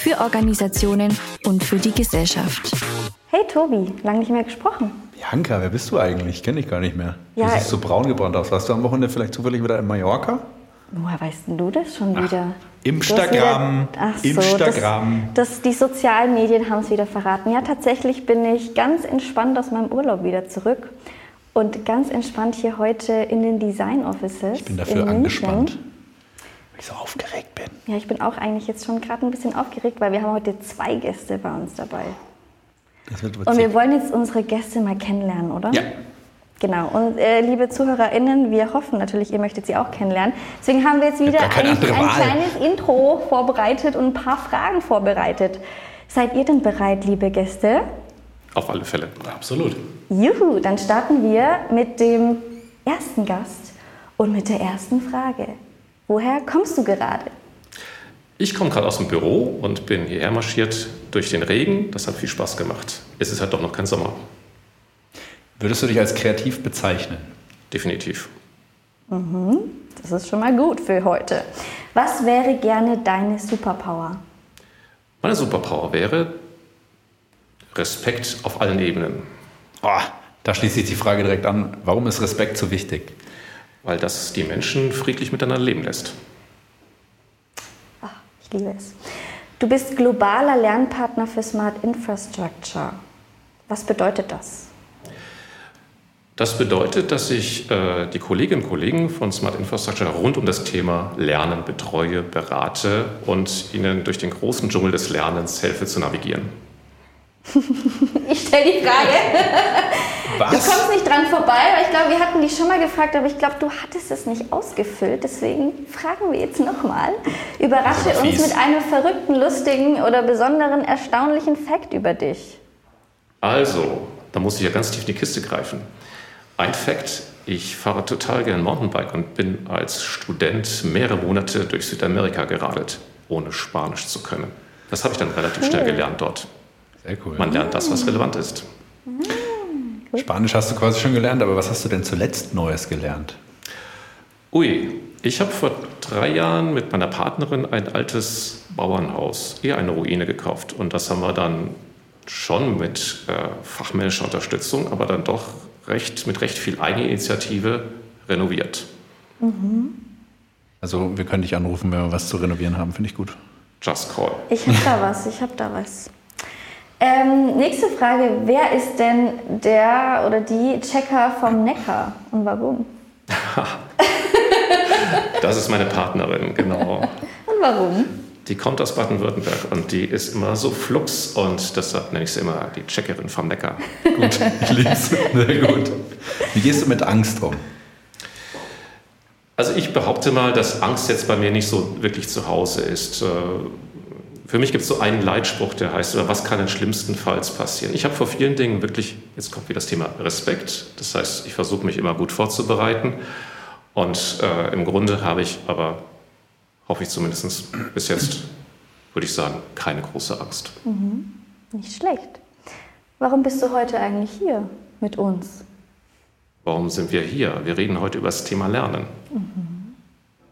für Organisationen und für die Gesellschaft. Hey Tobi, lange nicht mehr gesprochen. Bianca, wer bist du eigentlich? Ich kenne dich gar nicht mehr. Ja, du siehst so braun gebrannt aus. Warst du am Wochenende vielleicht zufällig wieder in Mallorca? Woher weißt denn du das schon wieder? Instagram. Du hast wieder- Ach so, Instagram. Das, das, die sozialen Medien haben es wieder verraten. Ja, tatsächlich bin ich ganz entspannt aus meinem Urlaub wieder zurück und ganz entspannt hier heute in den Design Offices. Ich bin dafür in angespannt, München. Ich so aufgeregt bin. Ja, ich bin auch eigentlich jetzt schon gerade ein bisschen aufgeregt, weil wir haben heute zwei Gäste bei uns dabei. Das wird Und wir wollen jetzt unsere Gäste mal kennenlernen, oder? Ja. Genau. Und äh, liebe ZuhörerInnen, wir hoffen natürlich, ihr möchtet sie auch kennenlernen. Deswegen haben wir jetzt wieder ein, ein kleines Intro vorbereitet und ein paar Fragen vorbereitet. Seid ihr denn bereit, liebe Gäste? Auf alle Fälle. Absolut. Juhu, dann starten wir mit dem ersten Gast und mit der ersten Frage. Woher kommst du gerade? Ich komme gerade aus dem Büro und bin hierher marschiert durch den Regen. Das hat viel Spaß gemacht. Es ist halt doch noch kein Sommer. Würdest du dich als kreativ bezeichnen? Definitiv. Das ist schon mal gut für heute. Was wäre gerne deine Superpower? Meine Superpower wäre Respekt auf allen Ebenen. Oh, da schließt sich die Frage direkt an. Warum ist Respekt so wichtig? Weil das die Menschen friedlich miteinander leben lässt. Ach, ich liebe es. Du bist globaler Lernpartner für Smart Infrastructure. Was bedeutet das? Das bedeutet, dass ich äh, die Kolleginnen und Kollegen von Smart Infrastructure rund um das Thema Lernen betreue, berate und ihnen durch den großen Dschungel des Lernens helfe zu navigieren. Ich stelle die Frage. Du Was? kommst nicht dran vorbei, weil ich glaube, wir hatten dich schon mal gefragt, aber ich glaube, du hattest es nicht ausgefüllt. Deswegen fragen wir jetzt nochmal. Überrasche uns mit einem verrückten, lustigen oder besonderen, erstaunlichen Fakt über dich. Also, da muss ich ja ganz tief in die Kiste greifen. Ein Fakt, ich fahre total gern Mountainbike und bin als Student mehrere Monate durch Südamerika geradelt, ohne Spanisch zu können. Das habe ich dann relativ schnell gelernt dort. Sehr cool. Man lernt das, was relevant ist. Spanisch hast du quasi schon gelernt, aber was hast du denn zuletzt Neues gelernt? Ui, ich habe vor drei Jahren mit meiner Partnerin ein altes Bauernhaus, eher eine Ruine gekauft. Und das haben wir dann schon mit äh, fachmännischer Unterstützung, aber dann doch recht, mit recht viel Eigeninitiative renoviert. Also wir können dich anrufen, wenn wir was zu renovieren haben, finde ich gut. Just call. Ich habe da was, ich habe da was. Ähm, nächste Frage. Wer ist denn der oder die Checker vom Neckar und warum? Das ist meine Partnerin, genau. Und warum? Die kommt aus Baden-Württemberg und die ist immer so flux und deshalb nenne ich sie immer die Checkerin vom Neckar. Gut, ich lieb's. Sehr gut. Wie gehst du mit Angst um? Also ich behaupte mal, dass Angst jetzt bei mir nicht so wirklich zu Hause ist. Für mich gibt es so einen Leitspruch, der heißt, oder was kann denn schlimmstenfalls passieren? Ich habe vor vielen Dingen wirklich, jetzt kommt wieder das Thema Respekt. Das heißt, ich versuche mich immer gut vorzubereiten. Und äh, im Grunde habe ich aber, hoffe ich zumindest bis jetzt, würde ich sagen, keine große Angst. Nicht schlecht. Warum bist du heute eigentlich hier mit uns? Warum sind wir hier? Wir reden heute über das Thema Lernen.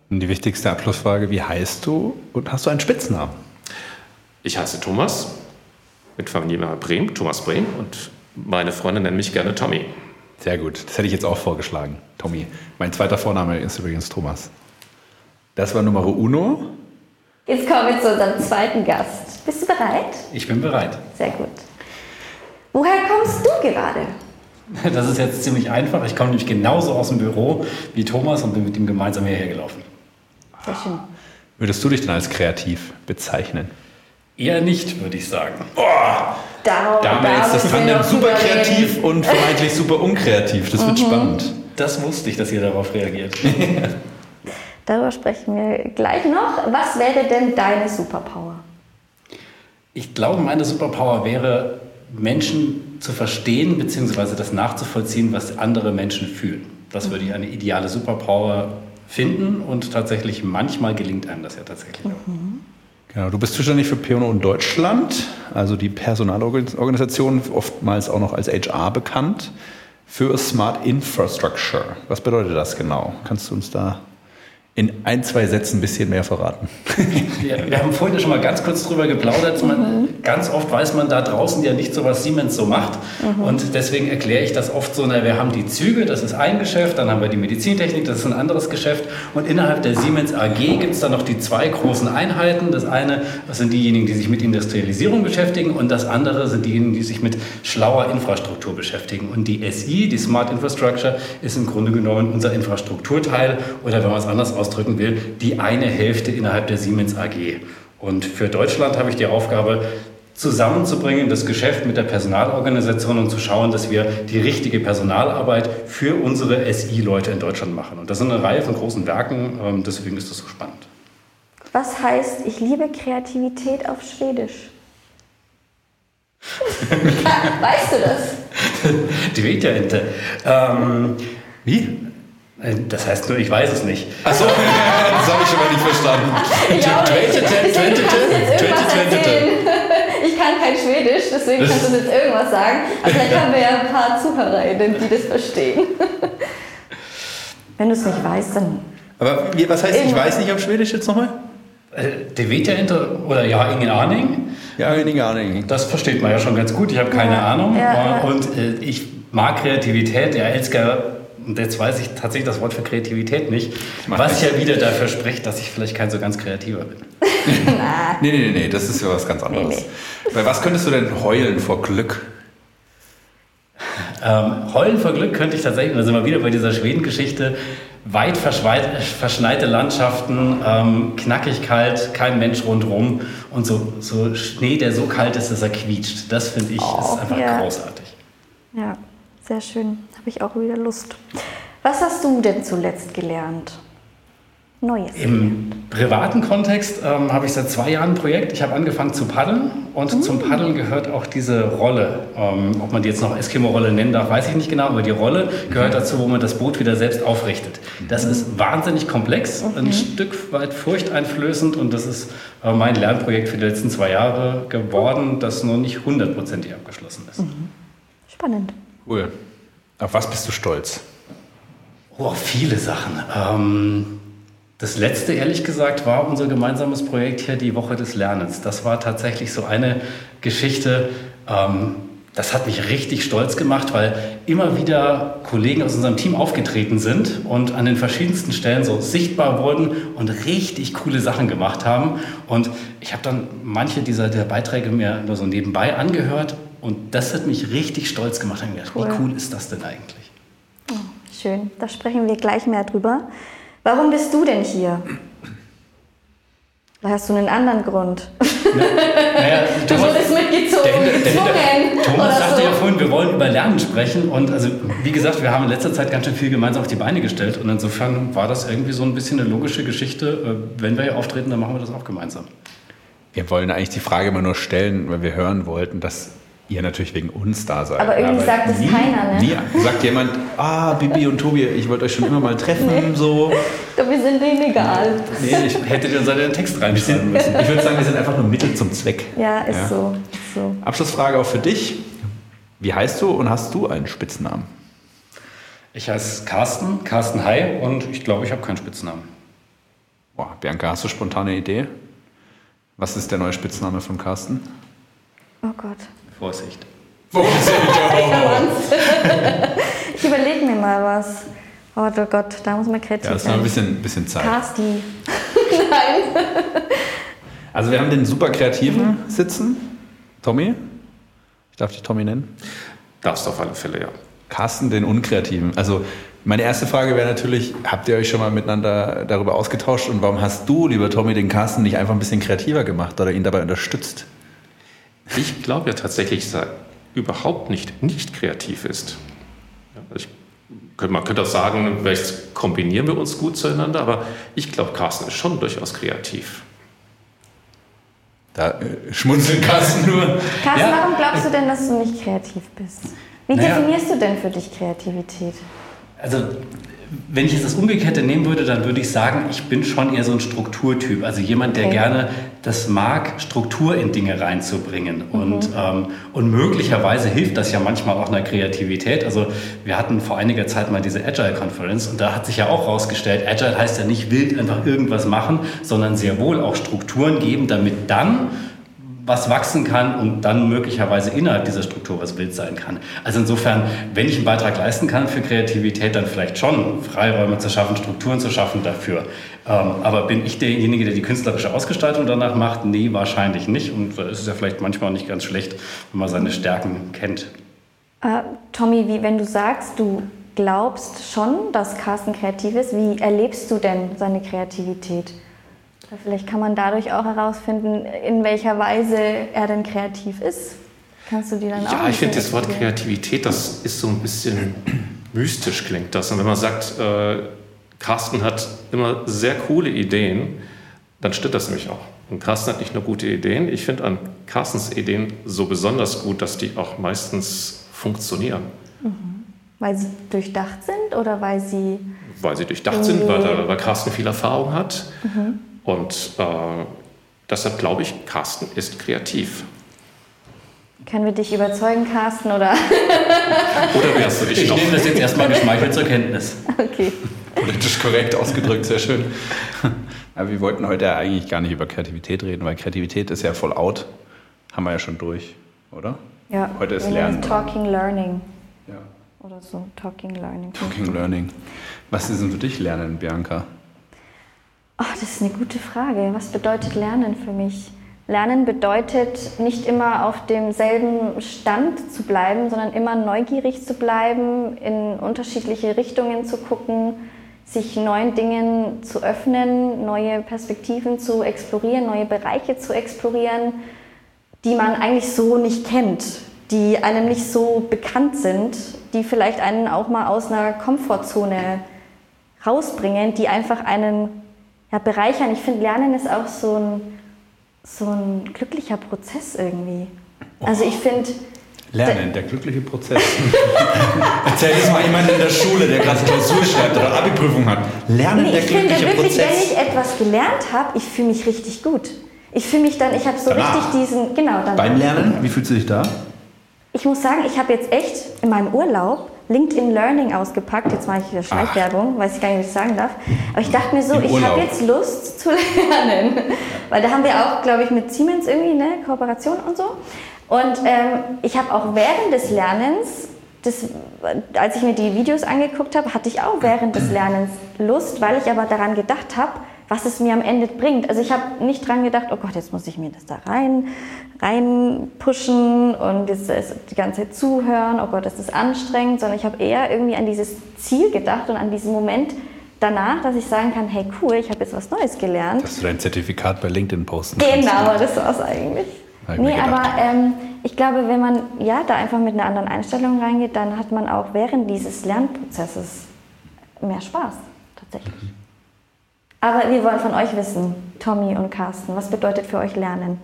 Und die wichtigste Abschlussfrage, wie heißt du und hast du einen Spitznamen? Ich heiße Thomas, mit Familie Brehm, Thomas Brehm, und meine Freunde nennen mich gerne Tommy. Sehr gut, das hätte ich jetzt auch vorgeschlagen, Tommy. Mein zweiter Vorname ist übrigens Thomas. Das war Nummer uno. Jetzt kommen wir zu unserem zweiten Gast. Bist du bereit? Ich bin bereit. Sehr gut. Woher kommst du gerade? Das ist jetzt ziemlich einfach. Ich komme nämlich genauso aus dem Büro wie Thomas und bin mit ihm gemeinsam hierher gelaufen. Sehr schön. Würdest du dich denn als kreativ bezeichnen? Eher nicht, würde ich sagen. Da, Da haben wir jetzt das Tandem super drüber reden. kreativ und vermeintlich super unkreativ. Das wird spannend. Das wusste ich, dass ihr darauf reagiert. Darüber sprechen wir gleich noch. Was wäre denn deine Superpower? Ich glaube, meine Superpower wäre, Menschen zu verstehen bzw. das nachzuvollziehen, was andere Menschen fühlen. Das würde ich eine ideale Superpower finden und tatsächlich manchmal gelingt einem das ja tatsächlich auch. Mhm. Genau, du bist zuständig für P&O Deutschland, also die Personalorganisation, oftmals auch noch als HR bekannt, für Smart Infrastructure. Was bedeutet das genau? Kannst du uns da in ein, zwei Sätzen ein bisschen mehr verraten. Ja, wir haben vorhin schon mal ganz kurz drüber geplaudert. Man, mhm. Ganz oft weiß man da draußen ja nicht so, was Siemens so macht. Mhm. Und deswegen erkläre ich das oft so, na, wir haben die Züge, das ist ein Geschäft, dann haben wir die Medizintechnik, das ist ein anderes Geschäft. Und innerhalb der Siemens AG gibt es dann noch die zwei großen Einheiten. Das eine, das sind diejenigen, die sich mit Industrialisierung beschäftigen und das andere sind diejenigen, die sich mit schlauer Infrastruktur beschäftigen. Und die SI, die Smart Infrastructure, ist im Grunde genommen unser Infrastrukturteil oder wenn man es anders aus ausdrücken will, die eine Hälfte innerhalb der Siemens AG. Und für Deutschland habe ich die Aufgabe, zusammenzubringen, das Geschäft mit der Personalorganisation und zu schauen, dass wir die richtige Personalarbeit für unsere SI-Leute in Deutschland machen. Und das sind eine Reihe von großen Werken, ähm, deswegen ist das so spannend. Was heißt, ich liebe Kreativität auf Schwedisch? weißt du das? Die Vita-Ente. Ähm, wie? Äh, das heißt nur, ich weiß es nicht. Achso, das habe ich schon mal nicht verstanden. Ich kann kein Schwedisch, deswegen kannst du jetzt irgendwas sagen. Aber vielleicht haben wir ja ein paar ZuhörerInnen, die das verstehen. Wenn du es nicht weißt, dann. Aber was heißt, ich weiß nicht auf Schwedisch jetzt nochmal? Äh, De Vita oder Ja, Ingen Aning. Ja, Ingen Aning. Das versteht man ja schon ganz gut. Ich habe keine ja, Ahnung. Ja, und äh, ich mag Kreativität. Ja, Elsker und jetzt weiß ich tatsächlich das Wort für Kreativität nicht, was ja wieder dafür spricht, dass ich vielleicht kein so ganz kreativer bin. nee, nee, nee, das ist ja was ganz anderes. Nee, nee. Bei was könntest du denn heulen vor Glück? Ähm, heulen vor Glück könnte ich tatsächlich, da sind wir wieder bei dieser Schwedengeschichte, weit verschneite Landschaften, ähm, knackig kalt, kein Mensch rundherum und so, so Schnee, der so kalt ist, dass er quietscht. Das finde ich oh, ist einfach ja. großartig. Ja, sehr schön. Habe ich auch wieder Lust. Was hast du denn zuletzt gelernt? Neues. Im privaten Kontext ähm, habe ich seit zwei Jahren ein Projekt. Ich habe angefangen zu paddeln und mhm. zum Paddeln gehört auch diese Rolle. Ähm, ob man die jetzt noch Eskimo-Rolle nennen darf, weiß ich nicht genau, aber die Rolle gehört mhm. dazu, wo man das Boot wieder selbst aufrichtet. Das mhm. ist wahnsinnig komplex, okay. ein Stück weit furchteinflößend und das ist äh, mein Lernprojekt für die letzten zwei Jahre geworden, das noch nicht hundertprozentig abgeschlossen ist. Mhm. Spannend. Cool. Auf was bist du stolz? Oh, viele Sachen. Ähm, das letzte, ehrlich gesagt, war unser gemeinsames Projekt hier, die Woche des Lernens. Das war tatsächlich so eine Geschichte, ähm, das hat mich richtig stolz gemacht, weil immer wieder Kollegen aus unserem Team aufgetreten sind und an den verschiedensten Stellen so sichtbar wurden und richtig coole Sachen gemacht haben. Und ich habe dann manche dieser Beiträge mir nur so nebenbei angehört und das hat mich richtig stolz gemacht. Ich gedacht, cool. Wie cool ist das denn eigentlich? Oh, schön, da sprechen wir gleich mehr drüber. Warum bist du denn hier? Da hast du einen anderen Grund. Naja, du Thomas, wurdest mitgezogen, der, der, gezwungen. Thomas sagte so. ja vorhin, wir wollen über Lernen sprechen. Und also, wie gesagt, wir haben in letzter Zeit ganz schön viel gemeinsam auf die Beine gestellt. Und insofern war das irgendwie so ein bisschen eine logische Geschichte. Äh, wenn wir hier auftreten, dann machen wir das auch gemeinsam. Wir wollen eigentlich die Frage immer nur stellen, weil wir hören wollten, dass ihr natürlich wegen uns da seid. Aber irgendwie aber sagt es keiner, ne? Nie sagt jemand, ah, Bibi und Tobi, ich wollte euch schon immer mal treffen, nee. so. Doch, wir sind denen egal. Nee, ich hätte dir seinen Text reinschreiben müssen. Ich würde sagen, wir sind einfach nur Mittel zum Zweck. Ja, ist, ja. So, ist so. Abschlussfrage auch für dich. Wie heißt du und hast du einen Spitznamen? Ich heiße Carsten, Carsten Hai und ich glaube, ich habe keinen Spitznamen. Boah, Bianca, hast du spontane Idee? Was ist der neue Spitzname von Carsten? Oh Gott. Vorsicht. Vorsicht! ich überlege mir mal was. Oh Gott, da muss man kreativ sein. Ja, das ist noch ein bisschen, bisschen Zeit. Casti. Nein. Also wir haben den super Kreativen mhm. sitzen. Tommy? Ich darf dich Tommy nennen? Darfst du auf alle Fälle, ja. Carsten, den Unkreativen. Also meine erste Frage wäre natürlich, habt ihr euch schon mal miteinander darüber ausgetauscht und warum hast du, lieber Tommy, den Carsten nicht einfach ein bisschen kreativer gemacht oder ihn dabei unterstützt? Ich glaube ja tatsächlich, dass er überhaupt nicht nicht kreativ ist. Ich, man könnte auch sagen, vielleicht kombinieren wir uns gut zueinander, aber ich glaube, Carsten ist schon durchaus kreativ. Da äh, schmunzeln Carsten nur. Carsten, Ja. warum glaubst du denn, dass du nicht kreativ bist? Wie Naja. definierst du denn für dich Kreativität? Also, wenn ich jetzt das Umgekehrte nehmen würde, dann würde ich sagen, ich bin schon eher so ein Strukturtyp. Also jemand, der Okay. gerne das mag, Struktur in Dinge reinzubringen. Und, ähm, und möglicherweise hilft das ja manchmal auch einer Kreativität. Also wir hatten vor einiger Zeit mal diese Agile-Konferenz und da hat sich ja auch herausgestellt, Agile heißt ja nicht wild einfach irgendwas machen, sondern sehr wohl auch Strukturen geben, damit dann was wachsen kann und dann möglicherweise innerhalb dieser Struktur was wild sein kann. Also insofern, wenn ich einen Beitrag leisten kann für Kreativität, dann vielleicht schon Freiräume zu schaffen, Strukturen zu schaffen dafür. Ähm, aber bin ich derjenige, der die künstlerische Ausgestaltung danach macht? Nee, wahrscheinlich nicht. Und da ist es ja vielleicht manchmal auch nicht ganz schlecht, wenn man seine Stärken kennt. Äh, Tommy, wie, wenn du sagst, du glaubst schon, dass Carsten kreativ ist, wie erlebst du denn seine Kreativität? Vielleicht kann man dadurch auch herausfinden, in welcher Weise er denn kreativ ist. Kannst du die dann auch Ja, ich finde das Wort? Kreativität, das ist so ein bisschen mystisch klingt das. Und wenn man sagt, äh, Carsten hat immer sehr coole Ideen, dann stimmt das nämlich auch. Und Carsten hat nicht nur gute Ideen, ich finde an Carstens Ideen so besonders gut, dass die auch meistens funktionieren. Weil sie durchdacht sind oder weil sie. Weil sie durchdacht sind, weil, weil Carsten viel Erfahrung hat. Und äh, deshalb glaube ich, Carsten ist kreativ. Können wir dich überzeugen, Carsten? Oder? Oder wärst du dich Ich noch? nehme das jetzt erstmal geschmeichelt zur Kenntnis. Okay. Politisch korrekt ausgedrückt, sehr schön. Aber wir wollten heute ja eigentlich gar nicht über Kreativität reden, weil Kreativität ist ja voll out. Haben wir ja schon durch, oder? Ja, Heute ist Lernen. Talking Learning Ja. oder so. Talking Learning. Talking Learning. Was ist denn für dich Lernen, Bianca? Oh, das ist eine gute Frage. Was bedeutet Lernen für mich? Lernen bedeutet nicht immer auf demselben Stand zu bleiben, sondern immer neugierig zu bleiben, in unterschiedliche Richtungen zu gucken, sich neuen Dingen zu öffnen, neue Perspektiven zu explorieren, neue Bereiche zu explorieren, die man eigentlich so nicht kennt, die einem nicht so bekannt sind, die vielleicht einen auch mal aus einer Komfortzone rausbringen, die einfach einen ja, bereichern. Ich finde, Lernen ist auch so ein, so ein glücklicher Prozess irgendwie. Also ich finde, Lernen, der glückliche Prozess. Erzähl das mal jemand in der Schule, der gerade Klausur schreibt oder Abi-Prüfung hat. Lernen, nee, der ich finde glückliche wirklich, wenn Prozess. ich etwas gelernt habe, ich fühle mich richtig gut. Ich fühle mich dann, ich habe so Danach. richtig diesen, genau, dann. Beim Lernen, wie fühlst du dich da? Ich muss sagen, ich habe jetzt echt in meinem Urlaub LinkedIn Learning ausgepackt. Jetzt mache ich wieder Schleichwerbung, weiß ich gar nicht, was ich sagen darf. Aber ich dachte mir so, Im ich habe jetzt Lust zu lernen. Weil da haben wir auch, glaube ich, mit Siemens irgendwie eine Kooperation und so. Und ähm, ich habe auch während des Lernens, das, als ich mir die Videos angeguckt habe, hatte ich auch während des Lernens Lust, weil ich aber daran gedacht habe, was es mir am Ende bringt. Also ich habe nicht dran gedacht, oh Gott, jetzt muss ich mir das da rein, rein pushen und jetzt die ganze Zeit zuhören, oh Gott, das ist anstrengend, sondern ich habe eher irgendwie an dieses Ziel gedacht und an diesen Moment danach, dass ich sagen kann, hey cool, ich habe jetzt was Neues gelernt. Dass du dein Zertifikat bei LinkedIn posten kannst. Genau, das war es eigentlich. Hab Nee, aber ähm, ich glaube, wenn man ja da einfach mit einer anderen Einstellung reingeht, dann hat man auch während dieses Lernprozesses mehr Spaß, tatsächlich. Aber wir wollen von euch wissen, Tommy und Carsten, was bedeutet für euch Lernen?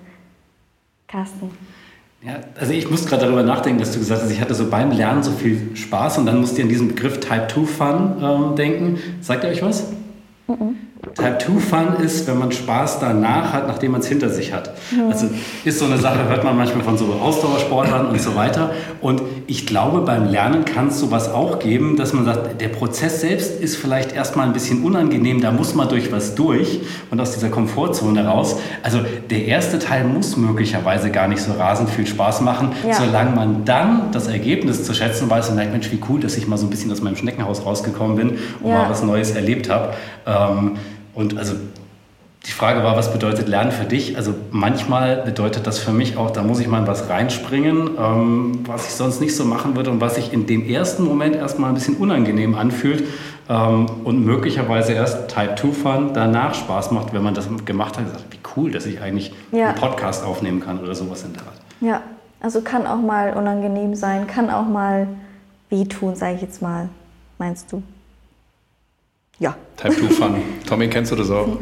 Carsten. Ja, also ich muss gerade darüber nachdenken, dass du gesagt hast, ich hatte so beim Lernen so viel Spaß und dann musst ihr an diesen Begriff Type 2 Fun ähm, denken. Sagt ihr euch was? Type 2 Fun ist, wenn man Spaß danach hat, nachdem man es hinter sich hat. Also ist so eine Sache, hört man manchmal von so Ausdauersportlern und so weiter. Und ich glaube, beim Lernen kann es sowas auch geben, dass man sagt, der Prozess selbst ist vielleicht erstmal ein bisschen unangenehm, da muss man durch was durch und aus dieser Komfortzone raus. Also der erste Teil muss möglicherweise gar nicht so rasend viel Spaß machen, Ja. solange man dann das Ergebnis zu schätzen weiß und merkt, Mensch, wie cool, dass ich mal so ein bisschen aus meinem Schneckenhaus rausgekommen bin und Ja. mal was Neues erlebt habe. Ähm, und also die Frage war, was bedeutet Lernen für dich? Also manchmal bedeutet das für mich auch, da muss ich mal in was reinspringen, ähm, was ich sonst nicht so machen würde und was sich in dem ersten Moment erstmal ein bisschen unangenehm anfühlt ähm, und möglicherweise erst Type 2 Fun danach Spaß macht, wenn man das gemacht hat. Sagt, wie cool, dass ich eigentlich Ja. einen Podcast aufnehmen kann oder sowas in der Art. Ja, also kann auch mal unangenehm sein, kann auch mal wehtun, sage ich jetzt mal. Meinst du? Ja. Type 2 Fun. Tommy, kennst du das auch?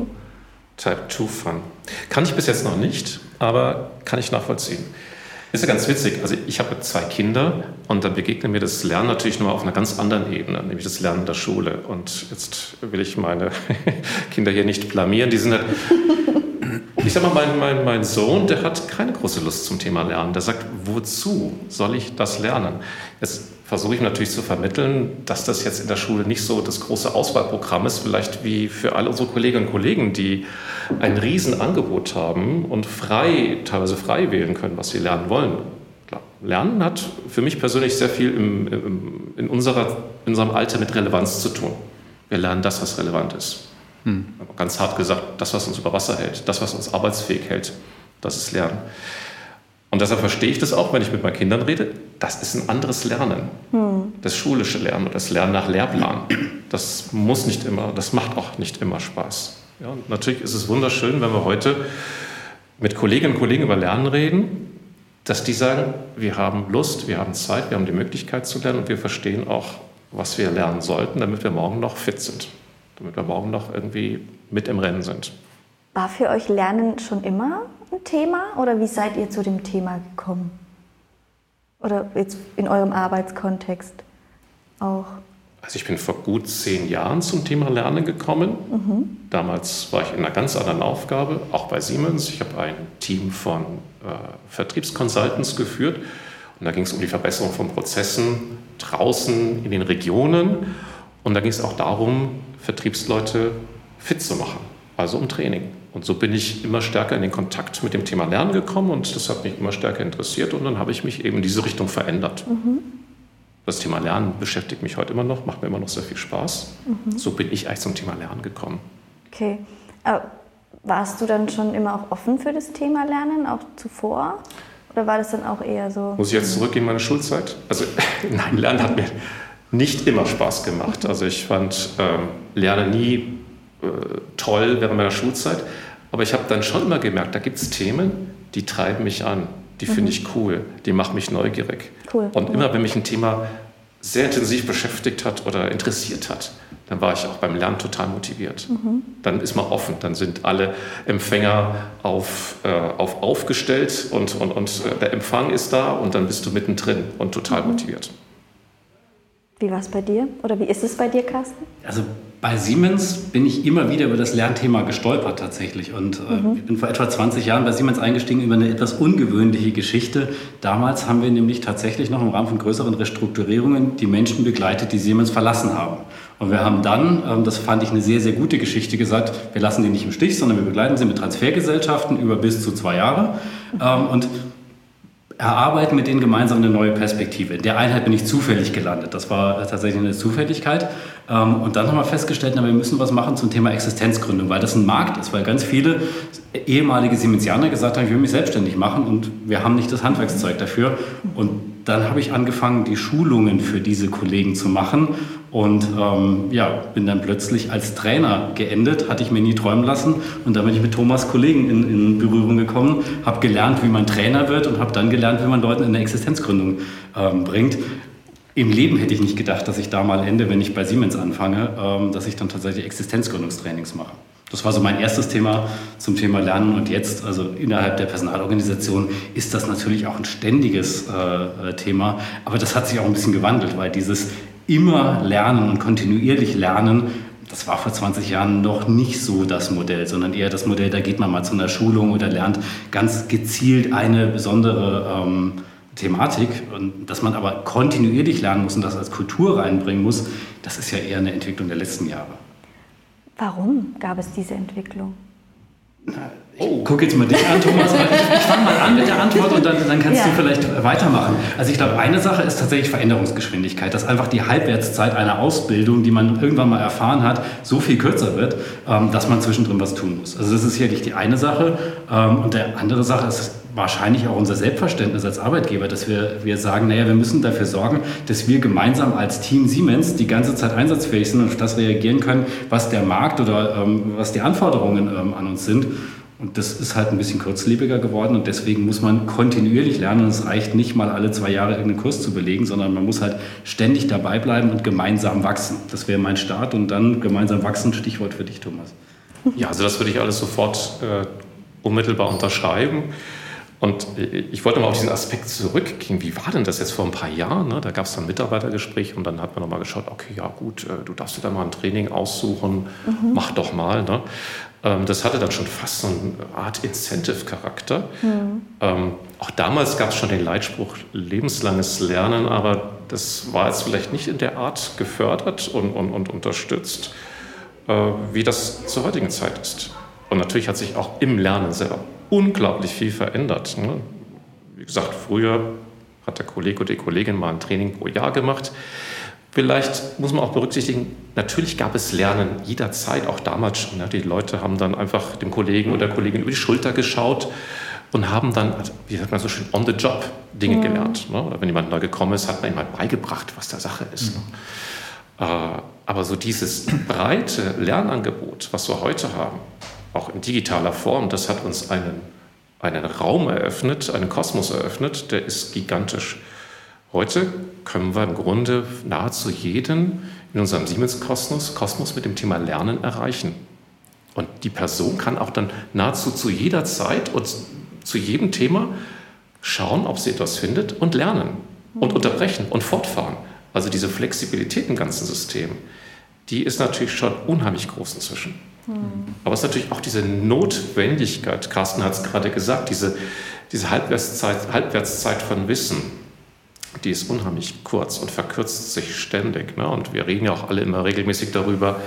Type 2 Fun. Kann ich bis jetzt noch nicht, aber kann ich nachvollziehen. Ist ja ganz witzig. Also ich habe zwei Kinder und da begegnet mir das Lernen natürlich nur auf einer ganz anderen Ebene, nämlich das Lernen der Schule. Und jetzt will ich meine Kinder hier nicht blamieren. Die sind halt, ich sag mal, mein, mein, mein Sohn, der hat keine große Lust zum Thema Lernen. Der sagt, wozu soll ich das lernen? Jetzt versuche ich natürlich zu vermitteln, dass das jetzt in der Schule nicht so das große Auswahlprogramm ist, vielleicht wie für alle unsere Kolleginnen und Kollegen, die ein Riesenangebot haben und frei, teilweise frei wählen können, was sie lernen wollen. Klar, Lernen hat für mich persönlich sehr viel im, im, in, unserer, in unserem Alter mit Relevanz zu tun. Wir lernen das, was relevant ist. Hm. Ganz hart gesagt, das, was uns über Wasser hält, das, was uns arbeitsfähig hält, das ist Lernen. Und deshalb verstehe ich das auch, wenn ich mit meinen Kindern rede. Das ist ein anderes Lernen. Hm. Das schulische Lernen das Lernen nach Lehrplan. Das muss nicht immer, das macht auch nicht immer Spaß. Ja, und natürlich ist es wunderschön, wenn wir heute mit Kolleginnen und Kollegen über Lernen reden, dass die sagen, wir haben Lust, wir haben Zeit, wir haben die Möglichkeit zu lernen und wir verstehen auch, was wir lernen sollten, damit wir morgen noch fit sind, damit wir morgen noch irgendwie mit im Rennen sind. War für euch Lernen schon immer ein Thema oder wie seid ihr zu dem Thema gekommen? Oder jetzt in eurem Arbeitskontext auch? Also ich bin vor gut zehn Jahren zum Thema Lernen gekommen. Mhm. Damals war ich in einer ganz anderen Aufgabe, auch bei Siemens. Ich habe ein Team von äh, Vertriebsconsultants geführt und da ging es um die Verbesserung von Prozessen draußen in den Regionen und da ging es auch darum, Vertriebsleute fit zu machen, also um Training. Und so bin ich immer stärker in den Kontakt mit dem Thema Lernen gekommen und das hat mich immer stärker interessiert und dann habe ich mich eben in diese Richtung verändert. Mhm. Das Thema Lernen beschäftigt mich heute immer noch, macht mir immer noch sehr viel Spaß. Mhm. So bin ich eigentlich zum Thema Lernen gekommen. Okay. Aber warst du dann schon immer auch offen für das Thema Lernen, auch zuvor? Oder war das dann auch eher so? Muss ich jetzt zurückgehen in meine Schulzeit? Also, nein, Lernen hat mir nicht immer Spaß gemacht. Also, ich fand ähm, Lernen nie äh, toll während meiner Schulzeit. Aber ich habe dann schon immer gemerkt, da gibt es Themen, die treiben mich an, die finde mhm. ich cool, die machen mich neugierig. Cool. Und immer wenn mich ein Thema sehr intensiv beschäftigt hat oder interessiert hat, dann war ich auch beim Lernen total motiviert. Mhm. Dann ist man offen, dann sind alle Empfänger auf, äh, auf aufgestellt und, und, und äh, der Empfang ist da und dann bist du mittendrin und total mhm. motiviert. Wie war es bei dir oder wie ist es bei dir, Carsten? Also bei Siemens bin ich immer wieder über das Lernthema gestolpert tatsächlich. Und äh, mhm. ich bin vor etwa 20 Jahren bei Siemens eingestiegen über eine etwas ungewöhnliche Geschichte. Damals haben wir nämlich tatsächlich noch im Rahmen von größeren Restrukturierungen die Menschen begleitet, die Siemens verlassen haben. Und wir haben dann, ähm, das fand ich eine sehr, sehr gute Geschichte, gesagt, wir lassen die nicht im Stich, sondern wir begleiten sie mit Transfergesellschaften über bis zu zwei Jahre. Mhm. Und erarbeiten mit denen gemeinsam eine neue Perspektive. In der Einheit bin ich zufällig gelandet. Das war tatsächlich eine Zufälligkeit. Ähm, und dann haben wir festgestellt, wir müssen was machen zum Thema Existenzgründung, weil das ein Markt ist, weil ganz viele ehemalige Siemensianer gesagt haben, ich will mich selbstständig machen und wir haben nicht das Handwerkszeug dafür. Und dann habe ich angefangen, die Schulungen für diese Kollegen zu machen und ähm, ja, bin dann plötzlich als Trainer geendet, hatte ich mir nie träumen lassen. Und dann bin ich mit Thomas Kollegen in, in Berührung gekommen, habe gelernt, wie man Trainer wird und habe dann gelernt, wie man Leuten in eine Existenzgründung ähm, bringt. Im Leben hätte ich nicht gedacht, dass ich da mal ende, wenn ich bei Siemens anfange, ähm, dass ich dann tatsächlich Existenzgründungstrainings mache. Das war so mein erstes Thema zum Thema Lernen. Und jetzt, also innerhalb der Personalorganisation, ist das natürlich auch ein ständiges äh, äh, Thema. Aber das hat sich auch ein bisschen gewandelt, weil dieses immer Lernen und kontinuierlich Lernen, das war vor 20 Jahren noch nicht so das Modell, sondern eher das Modell, da geht man mal zu einer Schulung oder lernt ganz gezielt eine besondere ähm, Thematik. Und dass man aber kontinuierlich lernen muss und das als Kultur reinbringen muss, das ist ja eher eine Entwicklung der letzten Jahre. Warum gab es diese Entwicklung? Ich oh. gucke jetzt mal dich an, Thomas. Ich, ich fange mal an mit der Antwort und dann, dann kannst ja. du vielleicht weitermachen. Also ich glaube, eine Sache ist tatsächlich Veränderungsgeschwindigkeit, dass einfach die Halbwertszeit einer Ausbildung, die man irgendwann mal erfahren hat, so viel kürzer wird, ähm, dass man zwischendrin was tun muss. Also das ist sicherlich die eine Sache. Ähm, und der andere Sache ist wahrscheinlich auch unser Selbstverständnis als Arbeitgeber, dass wir, wir sagen, naja, wir müssen dafür sorgen, dass wir gemeinsam als Team Siemens die ganze Zeit einsatzfähig sind und auf das reagieren können, was der Markt oder ähm, was die Anforderungen ähm, an uns sind. Und das ist halt ein bisschen kurzlebiger geworden und deswegen muss man kontinuierlich lernen. Es reicht nicht mal alle zwei Jahre irgendeinen Kurs zu belegen, sondern man muss halt ständig dabei bleiben und gemeinsam wachsen. Das wäre mein Start und dann gemeinsam wachsen, Stichwort für dich, Thomas. Ja, also das würde ich alles sofort äh, unmittelbar unterschreiben. Und ich wollte mal auf diesen Aspekt zurückgehen. Wie war denn das jetzt vor ein paar Jahren? Ne? Da gab es dann Mitarbeitergespräch und dann hat man nochmal geschaut, okay, ja gut, äh, du darfst dir da mal ein Training aussuchen, mhm. mach doch mal. Ne? Ähm, das hatte dann schon fast so eine Art Incentive-Charakter. Mhm. Ähm, auch damals gab es schon den Leitspruch lebenslanges Lernen, aber das war jetzt vielleicht nicht in der Art gefördert und, und, und unterstützt, äh, wie das zur heutigen Zeit ist. Und natürlich hat sich auch im Lernen selber unglaublich viel verändert. Ne? Wie gesagt, früher hat der Kollege oder die Kollegin mal ein Training pro Jahr gemacht. Vielleicht muss man auch berücksichtigen, natürlich gab es Lernen jederzeit, auch damals schon. Die Leute haben dann einfach dem Kollegen oder der Kollegin über die Schulter geschaut und haben dann, wie sagt man so schön, on the job Dinge mhm. gelernt. Ne? Oder wenn jemand neu gekommen ist, hat man ihm halt beigebracht, was der Sache ist. Mhm. aber so dieses breite Lernangebot, was wir heute haben, auch in digitaler Form, das hat uns einen, einen Raum eröffnet, einen Kosmos eröffnet, der ist gigantisch. Heute können wir im Grunde nahezu jeden in unserem Siemens-Kosmos Kosmos mit dem Thema Lernen erreichen. Und die Person kann auch dann nahezu zu jeder Zeit und zu jedem Thema schauen, ob sie etwas findet und lernen und unterbrechen und fortfahren. Also diese Flexibilität im ganzen System, die ist natürlich schon unheimlich groß inzwischen. Mhm. Aber es ist natürlich auch diese Notwendigkeit, Carsten hat es gerade gesagt, diese, diese Halbwertszeit, Halbwertszeit von Wissen, die ist unheimlich kurz und verkürzt sich ständig. Ne? Und wir reden ja auch alle immer regelmäßig darüber,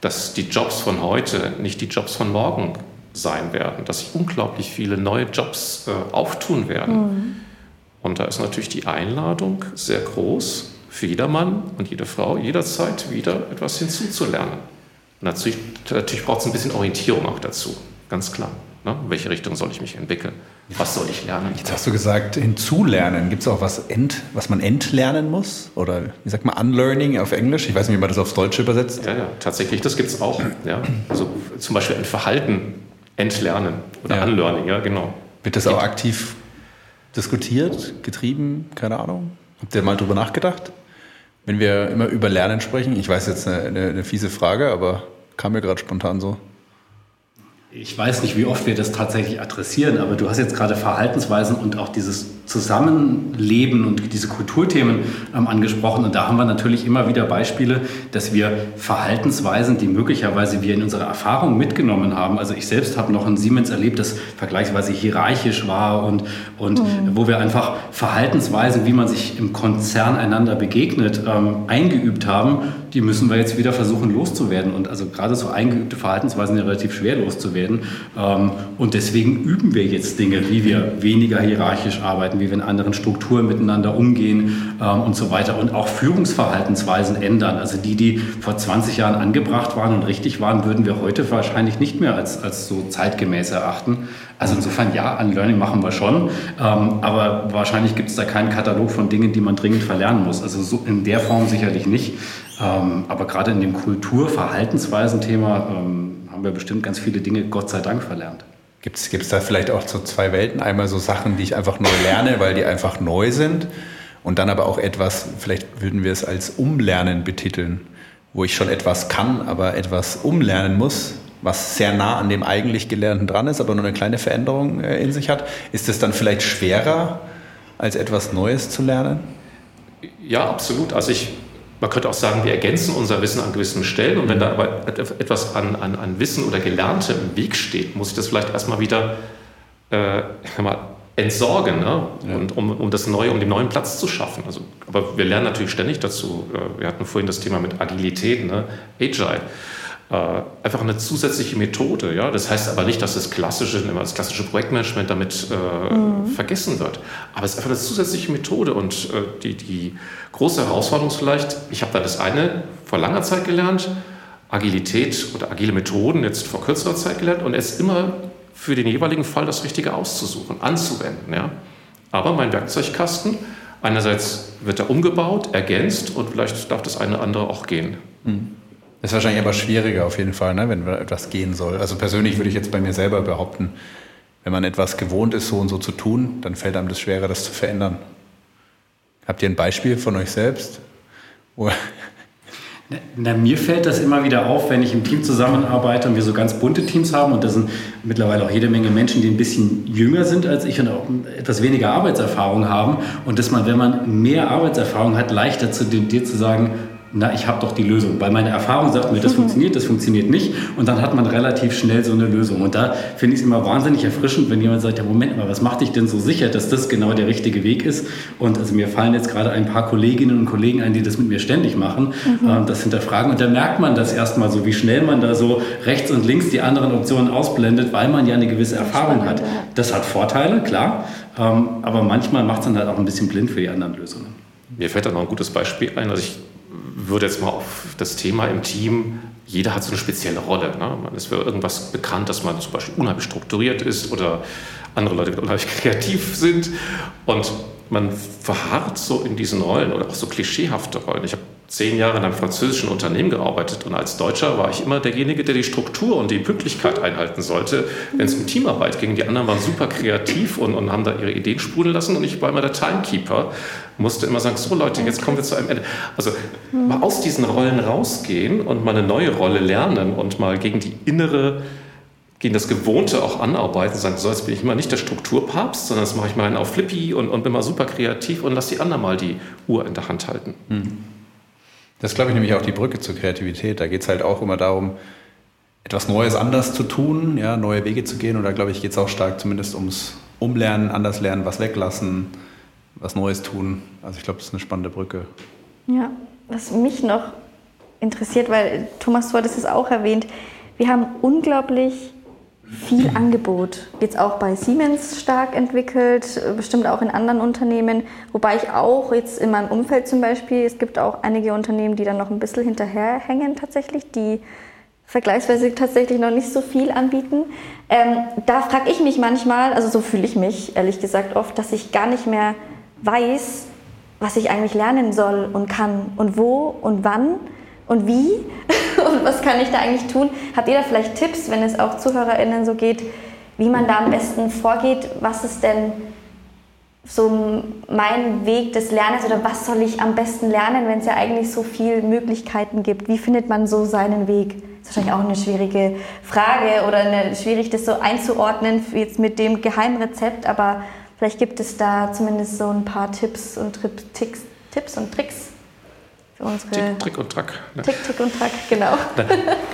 dass die Jobs von heute nicht die Jobs von morgen sein werden, dass sich unglaublich viele neue Jobs äh, auftun werden. Mhm. Und da ist natürlich die Einladung sehr groß für jedermann und jede Frau jederzeit wieder etwas hinzuzulernen. Natürlich, natürlich braucht es ein bisschen Orientierung auch dazu, ganz klar. Ne? In welche Richtung soll ich mich entwickeln? Was soll ich lernen? Jetzt hast du gesagt, hinzulernen. Gibt es auch was, ent, was man entlernen muss? Oder wie sagt man, Unlearning auf Englisch? Ich weiß nicht, wie man das aufs Deutsche übersetzt. Ja, ja, tatsächlich, das gibt es auch. Ja. Also zum Beispiel ein Verhalten entlernen oder ja. Unlearning, ja, genau. Wird das auch aktiv diskutiert, getrieben? Keine Ahnung. Habt ihr mal drüber nachgedacht? Wenn wir immer über Lernen sprechen, ich weiß jetzt eine, eine, eine fiese Frage, aber kam mir gerade spontan so. Ich weiß nicht, wie oft wir das tatsächlich adressieren, aber du hast jetzt gerade Verhaltensweisen und auch dieses Zusammenleben und diese Kulturthemen ähm, angesprochen. Und da haben wir natürlich immer wieder Beispiele, dass wir Verhaltensweisen, die möglicherweise wir in unserer Erfahrung mitgenommen haben. Also ich selbst habe noch ein Siemens erlebt, das vergleichsweise hierarchisch war und, und mhm. wo wir einfach Verhaltensweisen, wie man sich im Konzern einander begegnet, ähm, eingeübt haben. Die müssen wir jetzt wieder versuchen loszuwerden. Und also gerade so eingeübte Verhaltensweisen sind relativ schwer loszuwerden. Ähm, und deswegen üben wir jetzt Dinge, wie wir weniger hierarchisch arbeiten wie wir in anderen Strukturen miteinander umgehen ähm, und so weiter. Und auch Führungsverhaltensweisen ändern. Also die, die vor 20 Jahren angebracht waren und richtig waren, würden wir heute wahrscheinlich nicht mehr als, als so zeitgemäß erachten. Also insofern ja, an Learning machen wir schon, ähm, aber wahrscheinlich gibt es da keinen Katalog von Dingen, die man dringend verlernen muss. Also so in der Form sicherlich nicht. Ähm, aber gerade in dem Kultur-Verhaltensweisen-Thema ähm, haben wir bestimmt ganz viele Dinge, Gott sei Dank, verlernt. Gibt es da vielleicht auch so zwei Welten? Einmal so Sachen, die ich einfach neu lerne, weil die einfach neu sind. Und dann aber auch etwas, vielleicht würden wir es als Umlernen betiteln, wo ich schon etwas kann, aber etwas umlernen muss, was sehr nah an dem eigentlich Gelernten dran ist, aber nur eine kleine Veränderung äh, in sich hat. Ist es dann vielleicht schwerer, als etwas Neues zu lernen? Ja, absolut. Also ich man könnte auch sagen, wir ergänzen unser Wissen an gewissen Stellen. Und wenn da aber etwas an, an, an Wissen oder Gelernte im Weg steht, muss ich das vielleicht erstmal wieder äh, mal entsorgen, ne? Ja. und, um, um das Neue, um den neuen Platz zu schaffen. Also, aber wir lernen natürlich ständig dazu. Äh, wir hatten vorhin das Thema mit Agilität, ne? Agile. Äh, einfach eine zusätzliche Methode. Ja? Das heißt aber nicht, dass das klassische, das klassische Projektmanagement damit äh, mhm. vergessen wird. Aber es ist einfach eine zusätzliche Methode und äh, die, die große Herausforderung ist vielleicht, ich habe da das eine vor langer Zeit gelernt, Agilität oder agile Methoden jetzt vor kürzerer Zeit gelernt und es immer für den jeweiligen Fall das Richtige auszusuchen, anzuwenden. Ja? Aber mein Werkzeugkasten, einerseits wird er umgebaut, ergänzt und vielleicht darf das eine oder andere auch gehen. Mhm. Ist wahrscheinlich aber schwieriger auf jeden Fall, ne, wenn etwas gehen soll. Also persönlich würde ich jetzt bei mir selber behaupten, wenn man etwas gewohnt ist, so und so zu tun, dann fällt einem das schwerer, das zu verändern. Habt ihr ein Beispiel von euch selbst? Na, mir fällt das immer wieder auf, wenn ich im Team zusammenarbeite und wir so ganz bunte Teams haben und da sind mittlerweile auch jede Menge Menschen, die ein bisschen jünger sind als ich und auch etwas weniger Arbeitserfahrung haben und dass man, wenn man mehr Arbeitserfahrung hat, leichter zu dir zu sagen, na, ich habe doch die Lösung. Weil meine Erfahrung sagt mir, das funktioniert, das funktioniert nicht. Und dann hat man relativ schnell so eine Lösung. Und da finde ich es immer wahnsinnig erfrischend, wenn jemand sagt, ja, Moment mal, was macht dich denn so sicher, dass das genau der richtige Weg ist? Und also mir fallen jetzt gerade ein paar Kolleginnen und Kollegen ein, die das mit mir ständig machen, mhm. äh, das hinterfragen. Und da merkt man das erstmal so, wie schnell man da so rechts und links die anderen Optionen ausblendet, weil man ja eine gewisse Erfahrung hat. Das hat Vorteile, klar. Ähm, aber manchmal macht es dann halt auch ein bisschen blind für die anderen Lösungen. Mir fällt da noch ein gutes Beispiel ein. Also ich würde jetzt mal auf das Thema im Team, jeder hat so eine spezielle Rolle. Ne? Man ist irgendwas bekannt, dass man zum Beispiel unheimlich strukturiert ist oder andere Leute unheimlich kreativ sind und man verharrt so in diesen Rollen oder auch so klischeehafte Rollen. Ich habe zehn Jahre in einem französischen Unternehmen gearbeitet und als Deutscher war ich immer derjenige, der die Struktur und die Pünktlichkeit einhalten sollte, wenn es um Teamarbeit ging. Die anderen waren super kreativ und, und haben da ihre Ideen sprudeln lassen und ich war immer der Timekeeper, musste immer sagen, so Leute, jetzt kommen wir zu einem Ende. Also mal aus diesen Rollen rausgehen und mal eine neue Rolle lernen und mal gegen die innere gegen das Gewohnte auch anarbeiten, sagen, so jetzt bin ich immer nicht der Strukturpapst, sondern das mache ich mal auf Flippy und, und bin mal super kreativ und lass die anderen mal die Uhr in der Hand halten. Hm. Das glaube ich nämlich auch die Brücke zur Kreativität. Da geht es halt auch immer darum, etwas Neues anders zu tun, ja, neue Wege zu gehen. Und da glaube ich, geht es auch stark zumindest ums Umlernen, anders lernen, was weglassen, was Neues tun. Also ich glaube, das ist eine spannende Brücke. Ja, was mich noch interessiert, weil Thomas, du hattest es auch erwähnt, wir haben unglaublich viel Angebot. Jetzt auch bei Siemens stark entwickelt, bestimmt auch in anderen Unternehmen. Wobei ich auch jetzt in meinem Umfeld zum Beispiel, es gibt auch einige Unternehmen, die dann noch ein bisschen hinterherhängen tatsächlich, die vergleichsweise tatsächlich noch nicht so viel anbieten. Ähm, da frage ich mich manchmal, also so fühle ich mich ehrlich gesagt oft, dass ich gar nicht mehr weiß, was ich eigentlich lernen soll und kann und wo und wann und wie und was kann ich da eigentlich tun? Habt ihr da vielleicht Tipps, wenn es auch ZuhörerInnen so geht, wie man da am besten vorgeht? Was ist denn so mein Weg des Lernens oder was soll ich am besten lernen, wenn es ja eigentlich so viele Möglichkeiten gibt? Wie findet man so seinen Weg? Das ist wahrscheinlich auch eine schwierige Frage oder eine, schwierig, das so einzuordnen jetzt mit dem Geheimrezept, aber vielleicht gibt es da zumindest so ein paar Tipps und Tricks, Tipps und Tricks Tick, Trick und Track. Ne? Tick, Tick und Track, genau.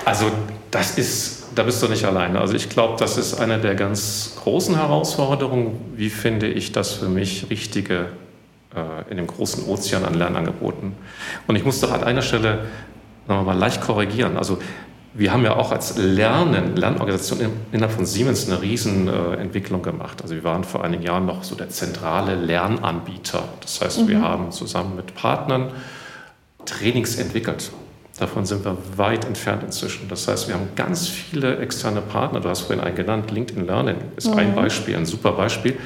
Also das ist, da bist du nicht alleine. Also ich glaube, das ist eine der ganz großen Herausforderungen. Wie finde ich das für mich Richtige äh, in dem großen Ozean an Lernangeboten? Und ich muss doch an einer Stelle noch mal leicht korrigieren. Also wir haben ja auch als Lernen, Lernorganisation innerhalb von Siemens eine Riesenentwicklung gemacht. Also wir waren vor einigen Jahren noch so der zentrale Lernanbieter. Das heißt, mhm. wir haben zusammen mit Partnern Trainings entwickelt. Davon sind wir weit entfernt inzwischen. Das heißt, wir haben ganz viele externe Partner. Du hast vorhin einen genannt, LinkedIn Learning ist mhm. ein Beispiel, ein super Beispiel,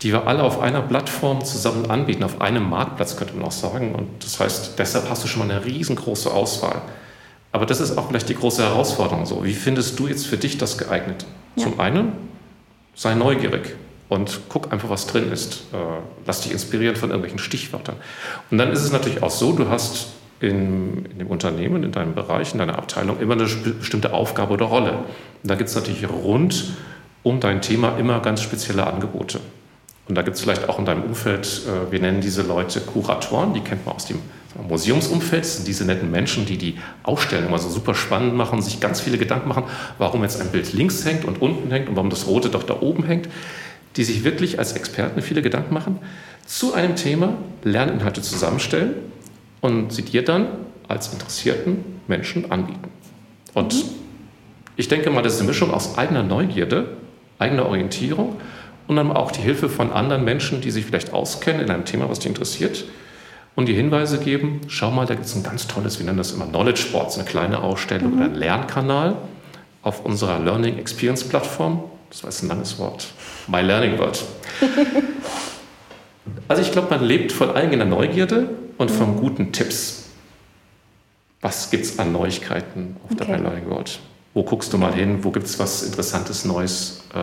die wir alle auf einer Plattform zusammen anbieten, auf einem Marktplatz könnte man auch sagen. Und das heißt, deshalb hast du schon mal eine riesengroße Auswahl. Aber das ist auch vielleicht die große Herausforderung. So, wie findest du jetzt für dich das geeignet? Ja. Zum einen, sei neugierig und guck einfach, was drin ist. Äh, lass dich inspirieren von irgendwelchen Stichwörtern. Und dann ist es natürlich auch so, du hast in, in, dem Unternehmen, in deinem Bereich, in deiner Abteilung immer eine bestimmte Aufgabe oder Rolle. Und da gibt es natürlich rund um dein Thema immer ganz spezielle Angebote. Und da gibt es vielleicht auch in deinem Umfeld, äh, wir nennen diese Leute Kuratoren, die kennt man aus dem Museumsumfeld, das sind diese netten Menschen, die die Ausstellung immer so super spannend machen, sich ganz viele Gedanken machen, warum jetzt ein Bild links hängt und unten hängt und warum das rote doch da oben hängt die sich wirklich als Experten viele Gedanken machen, zu einem Thema Lerninhalte zusammenstellen und sie dir dann als interessierten Menschen anbieten. Und mhm. ich denke mal, das ist eine Mischung aus eigener Neugierde, eigener Orientierung und dann auch die Hilfe von anderen Menschen, die sich vielleicht auskennen in einem Thema, was dich interessiert und die Hinweise geben, schau mal, da gibt es ein ganz tolles, wir nennen das immer Knowledge Sports, eine kleine Ausstellung mhm. oder ein Lernkanal auf unserer Learning Experience Plattform. Das war jetzt ein langes Wort. My Learning World. Also ich glaube, man lebt von eigener Neugierde und von guten Tipps. Was gibt es an Neuigkeiten auf okay. der My Learning World? Wo guckst du mal hin? Wo gibt es was Interessantes, Neues, äh,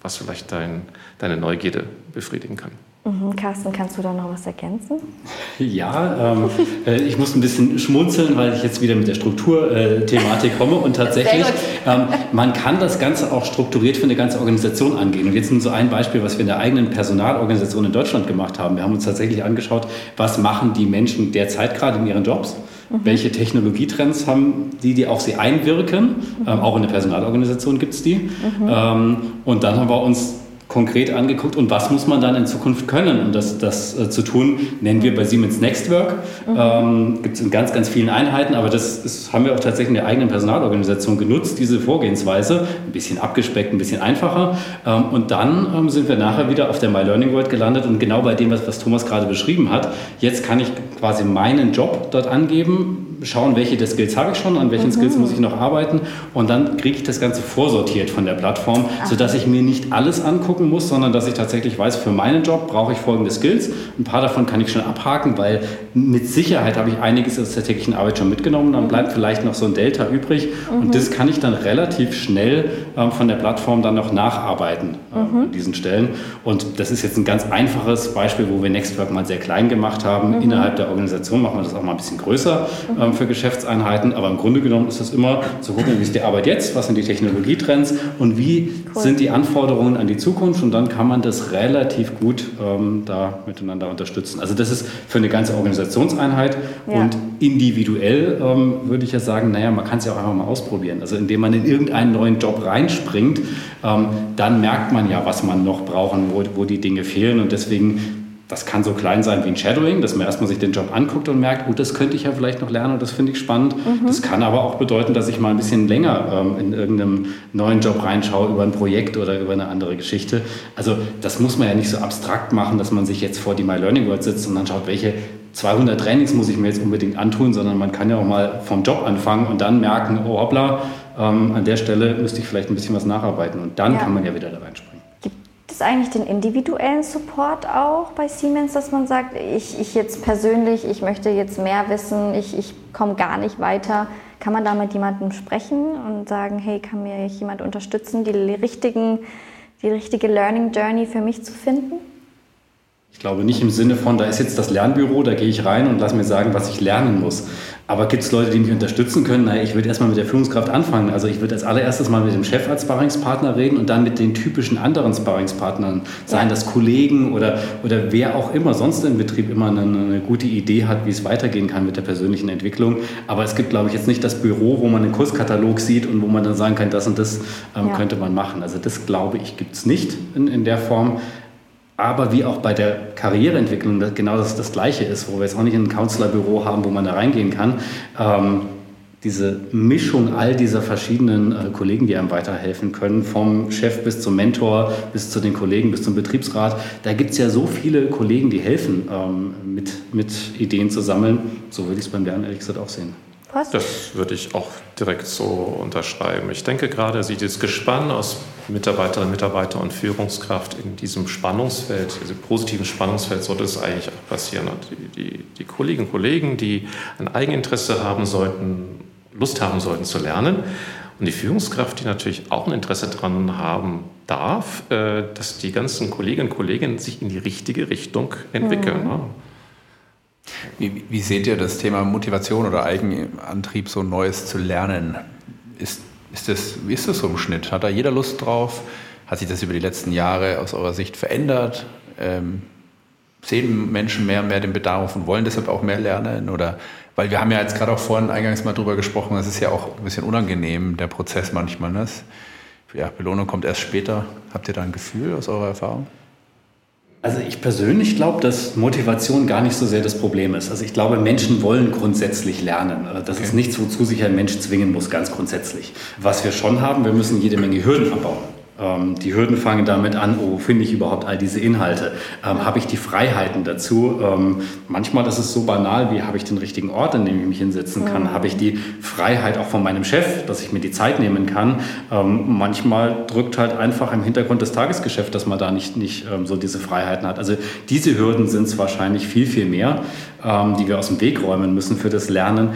was vielleicht dein, deine Neugierde befriedigen kann? Mhm, Carsten, kannst du da noch was ergänzen? Ja, ähm, äh, ich muss ein bisschen schmunzeln, weil ich jetzt wieder mit der Strukturthematik komme und tatsächlich, ähm, man kann das Ganze auch strukturiert für eine ganze Organisation angehen. Und jetzt nur so ein Beispiel, was wir in der eigenen Personalorganisation in Deutschland gemacht haben. Wir haben uns tatsächlich angeschaut, was machen die Menschen derzeit gerade in ihren Jobs Mhm. Welche Technologietrends haben die, die auf sie einwirken? Mhm. Ähm, auch in der Personalorganisation gibt es die. Mhm. Ähm, und dann haben wir uns konkret angeguckt und was muss man dann in Zukunft können, um das, das äh, zu tun, nennen wir bei Siemens Nextwork. Mhm. Ähm, Gibt es in ganz, ganz vielen Einheiten, aber das ist, haben wir auch tatsächlich in der eigenen Personalorganisation genutzt, diese Vorgehensweise. Ein bisschen abgespeckt, ein bisschen einfacher. Ähm, und dann ähm, sind wir nachher wieder auf der My Learning World gelandet und genau bei dem, was, was Thomas gerade beschrieben hat. Jetzt kann ich quasi meinen Job dort angeben, schauen, welche der Skills habe ich schon, an welchen mhm. Skills muss ich noch arbeiten und dann kriege ich das Ganze vorsortiert von der Plattform, Ach. sodass ich mir nicht alles angucken muss, sondern dass ich tatsächlich weiß, für meinen Job brauche ich folgende Skills. Ein paar davon kann ich schon abhaken, weil mit Sicherheit habe ich einiges aus der täglichen Arbeit schon mitgenommen, dann bleibt vielleicht noch so ein Delta übrig mhm. und das kann ich dann relativ schnell äh, von der Plattform dann noch nacharbeiten äh, mhm. an diesen Stellen und das ist jetzt ein ganz einfaches Beispiel, wo wir Nextwork mal sehr klein gemacht haben. Mhm. Innerhalb der Organisation machen wir das auch mal ein bisschen größer. Ähm, für Geschäftseinheiten. Aber im Grunde genommen ist es immer zu gucken, wie ist die Arbeit jetzt, was sind die Technologietrends und wie cool. sind die Anforderungen an die Zukunft. Und dann kann man das relativ gut ähm, da miteinander unterstützen. Also das ist für eine ganze Organisationseinheit ja. und individuell ähm, würde ich ja sagen, naja, man kann es ja auch einfach mal ausprobieren. Also indem man in irgendeinen neuen Job reinspringt, ähm, dann merkt man ja, was man noch brauchen, wo, wo die Dinge fehlen. Und deswegen das kann so klein sein wie ein Shadowing, dass man erstmal sich den Job anguckt und merkt, oh, das könnte ich ja vielleicht noch lernen und das finde ich spannend. Mhm. Das kann aber auch bedeuten, dass ich mal ein bisschen länger ähm, in irgendeinem neuen Job reinschaue über ein Projekt oder über eine andere Geschichte. Also das muss man ja nicht so abstrakt machen, dass man sich jetzt vor die My Learning World sitzt und dann schaut, welche 200 Trainings muss ich mir jetzt unbedingt antun, sondern man kann ja auch mal vom Job anfangen und dann merken, oh hoppla, ähm, an der Stelle müsste ich vielleicht ein bisschen was nacharbeiten und dann ja. kann man ja wieder da reinspringen eigentlich den individuellen Support auch bei Siemens, dass man sagt, ich, ich jetzt persönlich, ich möchte jetzt mehr wissen, ich, ich komme gar nicht weiter. Kann man da mit jemandem sprechen und sagen, hey, kann mir jemand unterstützen, die, richtigen, die richtige Learning Journey für mich zu finden? Ich glaube nicht im Sinne von, da ist jetzt das Lernbüro, da gehe ich rein und lass mir sagen, was ich lernen muss. Aber gibt es Leute, die mich unterstützen können? Na, ich würde erstmal mit der Führungskraft anfangen. Also ich würde als allererstes mal mit dem Chef als Sparringspartner reden und dann mit den typischen anderen Sparringspartnern, seien das Kollegen oder, oder wer auch immer sonst im Betrieb immer eine, eine, gute Idee hat, wie es weitergehen kann mit der persönlichen Entwicklung. Aber es gibt, glaube ich, jetzt nicht das Büro, wo man einen Kurskatalog sieht und wo man dann sagen kann, das und das ähm, ja. könnte man machen. Also das, glaube ich, gibt es nicht in, in der Form. Aber wie auch bei der Karriereentwicklung genau das, das Gleiche ist, wo wir jetzt auch nicht ein Counselor-Büro haben, wo man da reingehen kann. Ähm, diese Mischung all dieser verschiedenen äh, Kollegen, die einem weiterhelfen können, vom Chef bis zum Mentor, bis zu den Kollegen, bis zum Betriebsrat, da gibt es ja so viele Kollegen, die helfen, ähm, mit, mit Ideen zu sammeln. So würde ich es beim Lernen ehrlich gesagt auch sehen. Was? Das würde ich auch direkt so unterschreiben. Ich denke gerade, dieses Gespann aus Mitarbeiterinnen, Mitarbeiter und Führungskraft in diesem Spannungsfeld, diesem positiven Spannungsfeld, sollte es eigentlich auch passieren. Und die, die, die Kolleginnen und Kollegen, die ein Eigeninteresse haben sollten, Lust haben sollten zu lernen, und die Führungskraft, die natürlich auch ein Interesse daran haben darf, äh, dass die ganzen Kolleginnen und Kollegen sich in die richtige Richtung entwickeln. Mhm. Wie, wie, seht ihr das Thema Motivation oder Eigenantrieb, so Neues zu lernen? Ist, ist das, wie ist das so im Schnitt? Hat da jeder Lust drauf? Hat sich das über die letzten Jahre aus eurer Sicht verändert? Ähm, sehen Menschen mehr und mehr den Bedarf und wollen deshalb auch mehr lernen? Oder weil wir haben ja jetzt gerade auch vorhin eingangs mal drüber gesprochen, das ist ja auch ein bisschen unangenehm, der Prozess manchmal. Ne? Ja, Belohnung kommt erst später. Habt ihr da ein Gefühl aus eurer Erfahrung? Also ich persönlich glaube, dass Motivation gar nicht so sehr das Problem ist. Also ich glaube, Menschen wollen grundsätzlich lernen. Also das okay. ist nichts, wozu sich ein Mensch zwingen muss, ganz grundsätzlich. Was wir schon haben, wir müssen jede Menge Hürden abbauen. Ähm, die Hürden fangen damit an, wo finde ich überhaupt all diese Inhalte? Ähm, habe ich die Freiheiten dazu? Ähm, manchmal ist es so banal, wie habe ich den richtigen Ort, an dem ich mich hinsetzen kann? Mhm. Habe ich die Freiheit auch von meinem Chef, dass ich mir die Zeit nehmen kann? Ähm, manchmal drückt halt einfach im Hintergrund das Tagesgeschäft, dass man da nicht, nicht ähm, so diese Freiheiten hat. Also diese Hürden sind es wahrscheinlich viel, viel mehr, ähm, die wir aus dem Weg räumen müssen für das Lernen.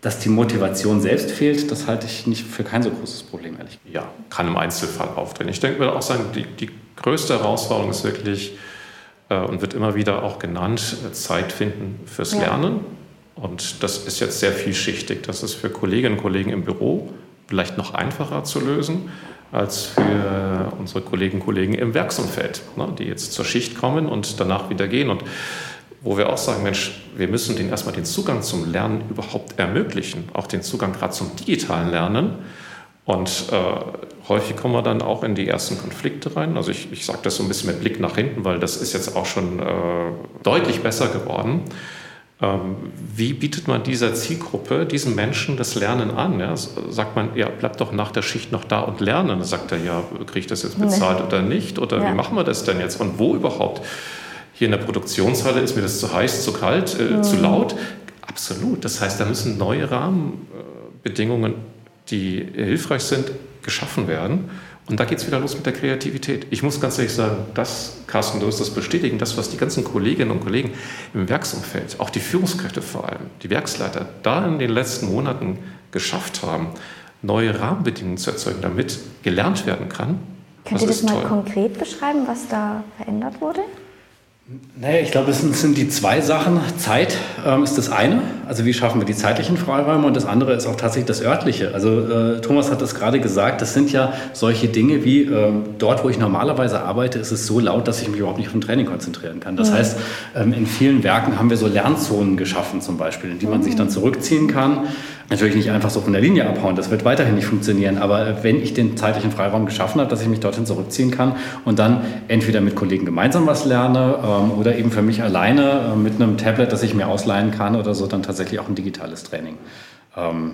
Dass die Motivation selbst fehlt, das halte ich nicht für kein so großes Problem, ehrlich gesagt. Ja, kann im Einzelfall auftreten. Ich denke, würde auch sagen, die, die größte Herausforderung ist wirklich, äh, und wird immer wieder auch genannt, äh, Zeit finden fürs ja. Lernen. Und das ist jetzt sehr vielschichtig. Das ist für Kolleginnen und Kollegen im Büro vielleicht noch einfacher zu lösen als für unsere Kolleginnen und Kollegen im Werksumfeld, ne, die jetzt zur Schicht kommen und danach wieder gehen. Und wo wir auch sagen, Mensch, wir müssen denen erstmal den Zugang zum Lernen überhaupt ermöglichen, auch den Zugang gerade zum digitalen Lernen. Und äh, häufig kommen wir dann auch in die ersten Konflikte rein. Also ich, ich sage das so ein bisschen mit Blick nach hinten, weil das ist jetzt auch schon äh, deutlich besser geworden. Ähm, wie bietet man dieser Zielgruppe, diesen Menschen das Lernen an? Ja? Sagt man, ja, bleib doch nach der Schicht noch da und lernen. Dann sagt er, ja, kriege ich das jetzt bezahlt nee. oder nicht? Oder ja. wie machen wir das denn jetzt? Und wo überhaupt? Hier in der Produktionshalle ist mir das zu heiß, zu kalt, äh, mhm. zu laut. Absolut. Das heißt, da müssen neue Rahmenbedingungen, die hilfreich sind, geschaffen werden. Und da geht es wieder los mit der Kreativität. Ich muss ganz ehrlich sagen, das, Carsten, du wirst das bestätigen, das, was die ganzen Kolleginnen und Kollegen im Werksumfeld, auch die Führungskräfte vor allem, die Werksleiter, da in den letzten Monaten geschafft haben, neue Rahmenbedingungen zu erzeugen, damit gelernt werden kann. Könnt ihr das mal toll. konkret beschreiben, was da verändert wurde? Naja, ich glaube, es sind, sind, die zwei Sachen. Zeit ähm, ist das eine, also wie schaffen wir die zeitlichen Freiräume und das andere ist auch tatsächlich das örtliche. Also äh, Thomas hat das gerade gesagt, das sind ja solche Dinge wie äh, dort, wo ich normalerweise arbeite, ist es so laut, dass ich mich überhaupt nicht auf ein Training konzentrieren kann. Das mhm. heißt, ähm, in vielen Werken haben wir so Lernzonen geschaffen zum Beispiel, in die man mhm. sich dann zurückziehen kann natürlich nicht einfach so von der Linie abhauen, das wird weiterhin nicht funktionieren, aber wenn ich den zeitlichen Freiraum geschaffen habe, dass ich mich dorthin zurückziehen kann und dann entweder mit Kollegen gemeinsam was lerne ähm, oder eben für mich alleine äh, mit einem Tablet, das ich mir ausleihen kann oder so, dann tatsächlich auch ein digitales Training. Ähm,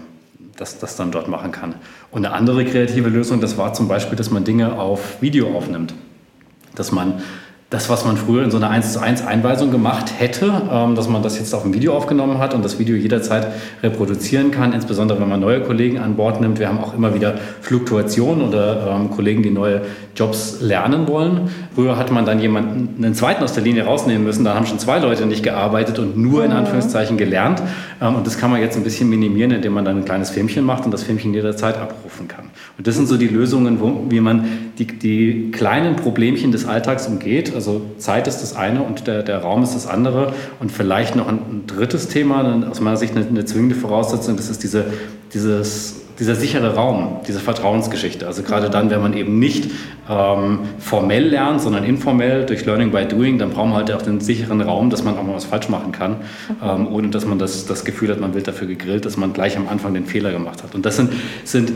das, das dann dort machen kann. Und eine andere kreative Lösung, das war zum Beispiel, dass man Dinge auf Video aufnimmt. Dass man das, was man früher in so einer 1 zu 1 Einweisung gemacht hätte, ähm, dass man das jetzt auf dem Video aufgenommen hat und das Video jederzeit reproduzieren kann, insbesondere wenn man neue Kollegen an Bord nimmt. Wir haben auch immer wieder Fluktuationen oder ähm, Kollegen, die neue Jobs lernen wollen. Früher hat man dann jemanden, einen zweiten aus der Linie rausnehmen müssen, da haben schon zwei Leute nicht gearbeitet und nur in mhm. Anführungszeichen gelernt. Ähm, und das kann man jetzt ein bisschen minimieren, indem man dann ein kleines Filmchen macht und das Filmchen jederzeit abrufen kann. Und das sind so die Lösungen, wo, wie man die, die kleinen Problemchen des Alltags umgeht. Also Zeit ist das eine und der, der Raum ist das andere. Und vielleicht noch ein, ein drittes Thema, aus meiner Sicht eine, eine zwingende Voraussetzung, das ist diese, dieses dieser sichere Raum, diese Vertrauensgeschichte. Also gerade dann, wenn man eben nicht ähm, formell lernt, sondern informell durch Learning by Doing, dann braucht man halt auch den sicheren Raum, dass man auch mal was falsch machen kann, ähm, ohne dass man das, das Gefühl hat, man wird dafür gegrillt, dass man gleich am Anfang den Fehler gemacht hat. Und das sind, sind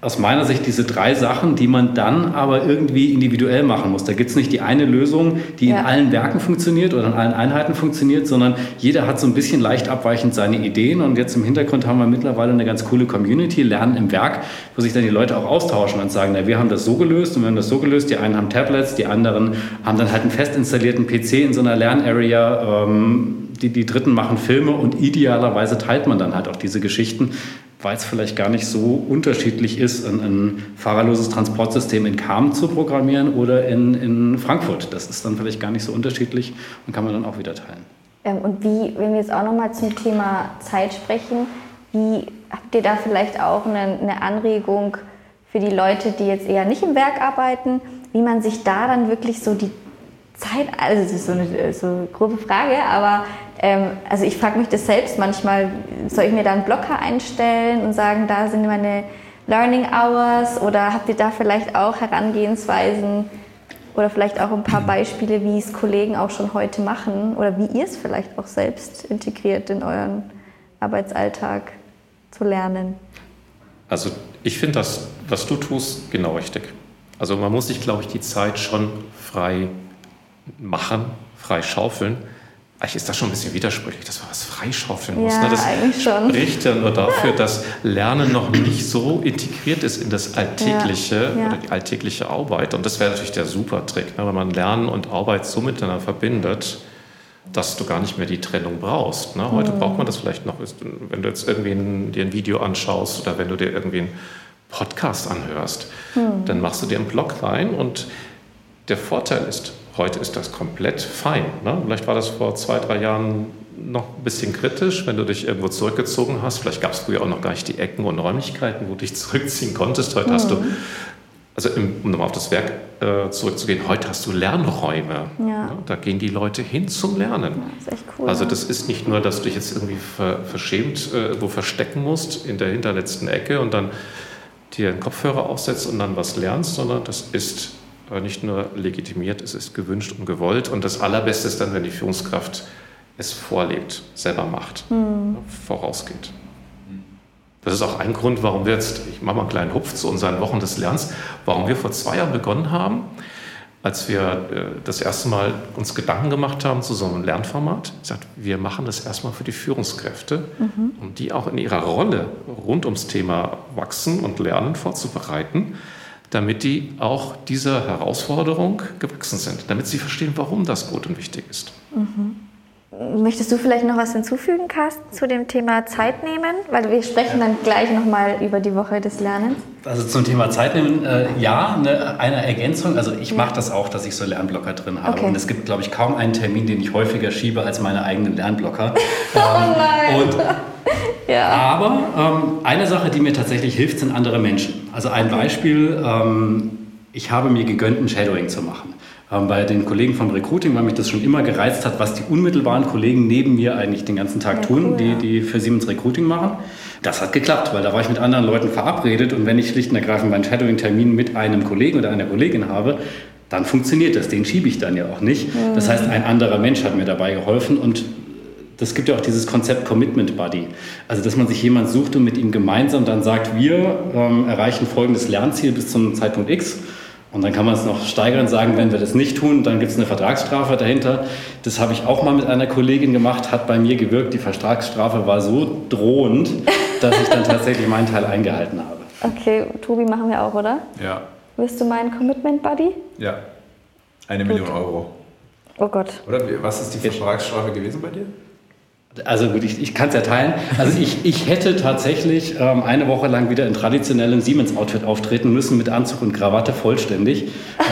aus meiner Sicht diese drei Sachen, die man dann aber irgendwie individuell machen muss. Da gibt es nicht die eine Lösung, die ja. in allen Werken funktioniert oder in allen Einheiten funktioniert, sondern jeder hat so ein bisschen leicht abweichend seine Ideen. Und jetzt im Hintergrund haben wir mittlerweile eine ganz coole Community, Lernen im Werk, wo sich dann die Leute auch austauschen und sagen, na, wir haben das so gelöst und wir haben das so gelöst. Die einen haben Tablets, die anderen haben dann halt einen fest installierten PC in so einer Lernarea. Ähm, die, die Dritten machen Filme und idealerweise teilt man dann halt auch diese Geschichten weil es vielleicht gar nicht so unterschiedlich ist, ein, ein fahrerloses Transportsystem in Kam zu programmieren oder in, in Frankfurt. Das ist dann vielleicht gar nicht so unterschiedlich und kann man dann auch wieder teilen. Ähm, und wie, wenn wir jetzt auch nochmal zum Thema Zeit sprechen, wie habt ihr da vielleicht auch eine, eine Anregung für die Leute, die jetzt eher nicht im Werk arbeiten, wie man sich da dann wirklich so die Zeit, also das ist so eine, so grobe Frage, aber ähm, also ich frage mich das selbst manchmal, soll ich mir da einen Blocker einstellen und sagen, da sind meine Learning Hours oder habt ihr da vielleicht auch Herangehensweisen oder vielleicht auch ein paar Beispiele, wie es Kollegen auch schon heute machen oder wie ihr es vielleicht auch selbst integriert in euren Arbeitsalltag zu lernen? Also ich finde das, was du tust, genau richtig. Also man muss sich, glaube ich, die Zeit schon frei machen, frei schaufeln. Eigentlich ist das schon ein bisschen widersprüchlich, dass man was freischaufeln muss. Ja, ne? Das eigentlich schon. spricht ja nur dafür, dass Lernen noch nicht so integriert ist in das alltägliche ja, ja. oder die alltägliche Arbeit. Und das wäre natürlich der super Trick, ne? wenn man Lernen und Arbeit so miteinander verbindet, dass du gar nicht mehr die Trennung brauchst. Ne? Heute mhm. braucht man das vielleicht noch, wenn du jetzt irgendwie ein, dir ein Video anschaust oder wenn du dir irgendwie einen Podcast anhörst, mhm. dann machst du dir einen Blog rein und der Vorteil ist, Heute ist das komplett fein. Ne? Vielleicht war das vor zwei, drei Jahren noch ein bisschen kritisch, wenn du dich irgendwo zurückgezogen hast. Vielleicht gab es früher auch noch gar nicht die Ecken und Räumlichkeiten, wo du dich zurückziehen konntest. Heute mhm. hast du mhm. also im, um nochmal auf das Werk äh, zurückzugehen, heute hast du Lernräume. Ja. Ja, da gehen die Leute hin zum Lernen. Ja, das ist echt cool. Also das ist nicht nur, dass du dich jetzt irgendwie ver, verschämt äh, wo verstecken musst in der hinterletzten Ecke und dann dir einen Kopfhörer aufsetzt und dann was lernst, sondern das ist nicht nur legitimiert, es ist gewünscht und gewollt. Und das Allerbeste ist dann, wenn die Führungskraft es vorlebt, selber macht, mhm. vorausgeht. Das ist auch ein Grund, warum wir jetzt, ich mache mal einen kleinen Hupf zu unseren Wochen des Lernens, warum wir vor zwei Jahren begonnen haben, als wir äh, das erste Mal uns Gedanken gemacht haben zu so einem Lernformat. gesagt, wir machen das erstmal für die Führungskräfte, mhm. um die auch in ihrer Rolle rund ums Thema Wachsen und Lernen vorzubereiten, damit die auch dieser Herausforderung gewachsen sind, damit sie verstehen, warum das gut und wichtig ist. Mhm. Möchtest du vielleicht noch was hinzufügen, Carsten, zu dem Thema Zeit nehmen? Weil wir sprechen dann gleich nochmal über die Woche des Lernens. Also zum Thema Zeit nehmen, äh, ja, eine, eine, Ergänzung. Also ich ja. mache das auch, dass ich so Lernblocker drin habe. Okay. Und es gibt, glaube ich, kaum einen Termin, den ich häufiger schiebe als meine eigenen Lernblocker. oh nein! Und, ja. Aber ähm, eine Sache, die mir tatsächlich hilft, sind andere Menschen. Also ein Beispiel, ähm, ich habe mir gegönnt, ein Shadowing zu machen bei den Kollegen vom Recruiting, weil mich das schon immer gereizt hat, was die unmittelbaren Kollegen neben mir eigentlich den ganzen Tag ja, tun, cool, die, die für Siemens Recruiting machen. Das hat geklappt, weil da war ich mit anderen Leuten verabredet und wenn ich schlicht und ergreifend meinen Shadowing-Termin mit einem Kollegen oder einer Kollegin habe, dann funktioniert das. Den schiebe ich dann ja auch nicht. Mhm. Das heißt, ein anderer Mensch hat mir dabei geholfen und das gibt ja auch dieses Konzept Commitment Buddy. Also, dass man sich jemand sucht und mit ihm gemeinsam dann sagt, wir ähm, erreichen folgendes Lernziel bis zum Zeitpunkt X und dann kann man es noch steigern und sagen, wenn wir das nicht tun, dann gibt es eine Vertragsstrafe dahinter. Das habe ich auch mal mit einer Kollegin gemacht, hat bei mir gewirkt. Die Vertragsstrafe war so drohend, dass ich dann tatsächlich meinen Teil eingehalten habe. Okay, Tobi, machen wir auch, oder? Ja. Wirst du mein Commitment Buddy? Ja. Eine Gut. Million Euro. Oh Gott. Oder was ist die Vertragsstrafe gewesen bei dir? Also gut, ich, ich kann es ja teilen. Also ich, ich hätte tatsächlich ähm, eine Woche lang wieder in traditionellem Siemens-Outfit auftreten müssen, mit Anzug und Krawatte vollständig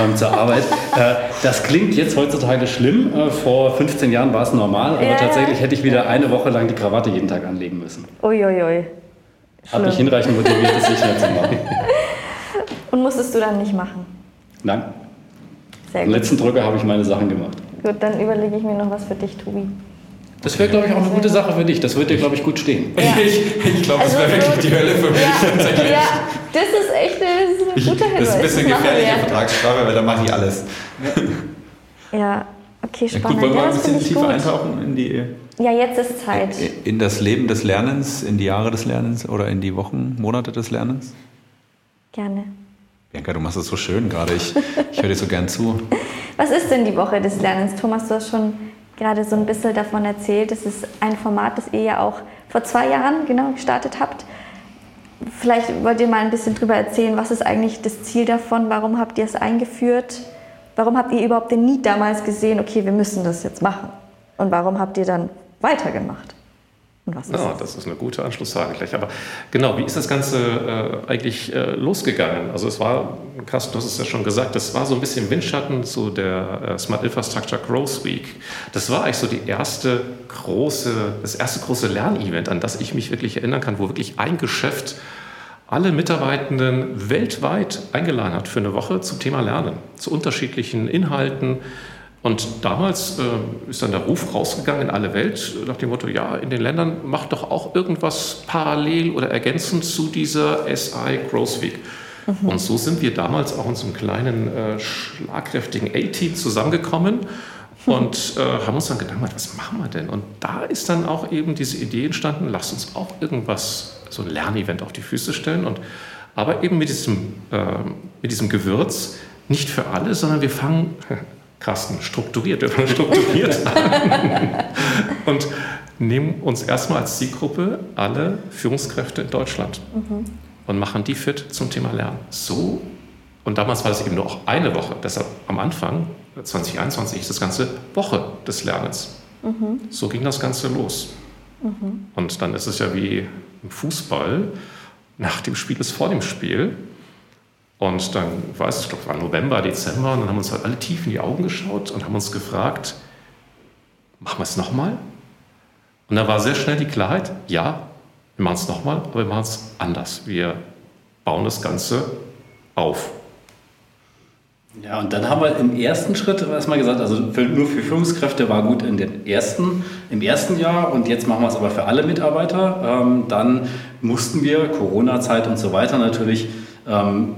ähm, zur Arbeit. Äh, das klingt jetzt heutzutage schlimm. Äh, vor 15 Jahren war es normal, aber ja, tatsächlich hätte ich wieder eine Woche lang die Krawatte jeden Tag anlegen müssen. Uiuiui. Hat mich hinreichend motiviert, das nicht mehr zu machen. Und musstest du dann nicht machen? Nein. Sehr gut. Am letzten Drücker habe ich meine Sachen gemacht. Gut, dann überlege ich mir noch was für dich, Tobi. Das wäre, glaube ich, auch eine gute Sache für dich. Das wird dir, glaube ich, gut stehen. Ja. Ich, ich glaube, also das wäre wirklich die Hölle für mich. Ja, ja das ist echt das ist ein guter Hinweis. Das ist ein bisschen gefährliche Vertragsstrafe, weil da mache ich alles. Ja, okay, spannend. Ja, gut, wollen wir ja, ein bisschen tiefer eintauchen in die... Ja, jetzt ist Zeit. In das Leben des Lernens, in die Jahre des Lernens oder in die Wochen, Monate des Lernens? Gerne. Bianca, du machst es so schön gerade. Ich, ich höre dir so gern zu. Was ist denn die Woche des Lernens? Thomas, du hast schon gerade so ein bisschen davon erzählt. Das ist ein Format, das ihr ja auch vor zwei Jahren genau gestartet habt. Vielleicht wollt ihr mal ein bisschen drüber erzählen, was ist eigentlich das Ziel davon? Warum habt ihr es eingeführt? Warum habt ihr überhaupt den Need damals gesehen, okay, wir müssen das jetzt machen? Und warum habt ihr dann weitergemacht? Und was ist ja, das? das ist eine gute Anschlussfrage gleich. Aber genau, wie ist das Ganze äh, eigentlich äh, losgegangen? Also es war, Carsten, du hast es ja schon gesagt, das war so ein bisschen Windschatten zu der äh, Smart Infrastructure Growth Week. Das war eigentlich so die erste große, das erste große Lernevent, an das ich mich wirklich erinnern kann, wo wirklich ein Geschäft alle Mitarbeitenden weltweit eingeladen hat für eine Woche zum Thema Lernen, zu unterschiedlichen Inhalten, und damals äh, ist dann der Ruf rausgegangen in alle Welt nach dem Motto, ja, in den Ländern macht doch auch irgendwas parallel oder ergänzend zu dieser SI Growth Week. Mhm. Und so sind wir damals auch in so einem kleinen, äh, schlagkräftigen A-Team zusammengekommen mhm. und äh, haben uns dann gedacht, was machen wir denn? Und da ist dann auch eben diese Idee entstanden, lasst uns auch irgendwas, so ein Lernevent auf die Füße stellen. Und, aber eben mit diesem, äh, mit diesem Gewürz, nicht für alle, sondern wir fangen Carsten, strukturiert, strukturiert an. und nehmen uns erstmal als Zielgruppe alle Führungskräfte in Deutschland mhm. und machen die fit zum Thema Lernen. So, und damals war das eben nur auch eine Woche, deshalb am Anfang, 2021, ist das ganze Woche des Lernens. Mhm. So ging das Ganze los. Mhm. Und dann ist es ja wie im Fußball, nach dem Spiel ist vor dem Spiel. Und dann es, ich glaube, war November, Dezember, und dann haben uns halt alle tief in die Augen geschaut und haben uns gefragt, machen wir es nochmal? Und da war sehr schnell die Klarheit, ja, wir machen es nochmal, aber wir machen es anders. Wir bauen das Ganze auf. Ja, und dann haben wir im ersten Schritt erstmal gesagt, also für, nur für Führungskräfte war gut in den ersten, im ersten Jahr und jetzt machen wir es aber für alle Mitarbeiter. Ähm, dann mussten wir, Corona-Zeit und so weiter natürlich, ähm,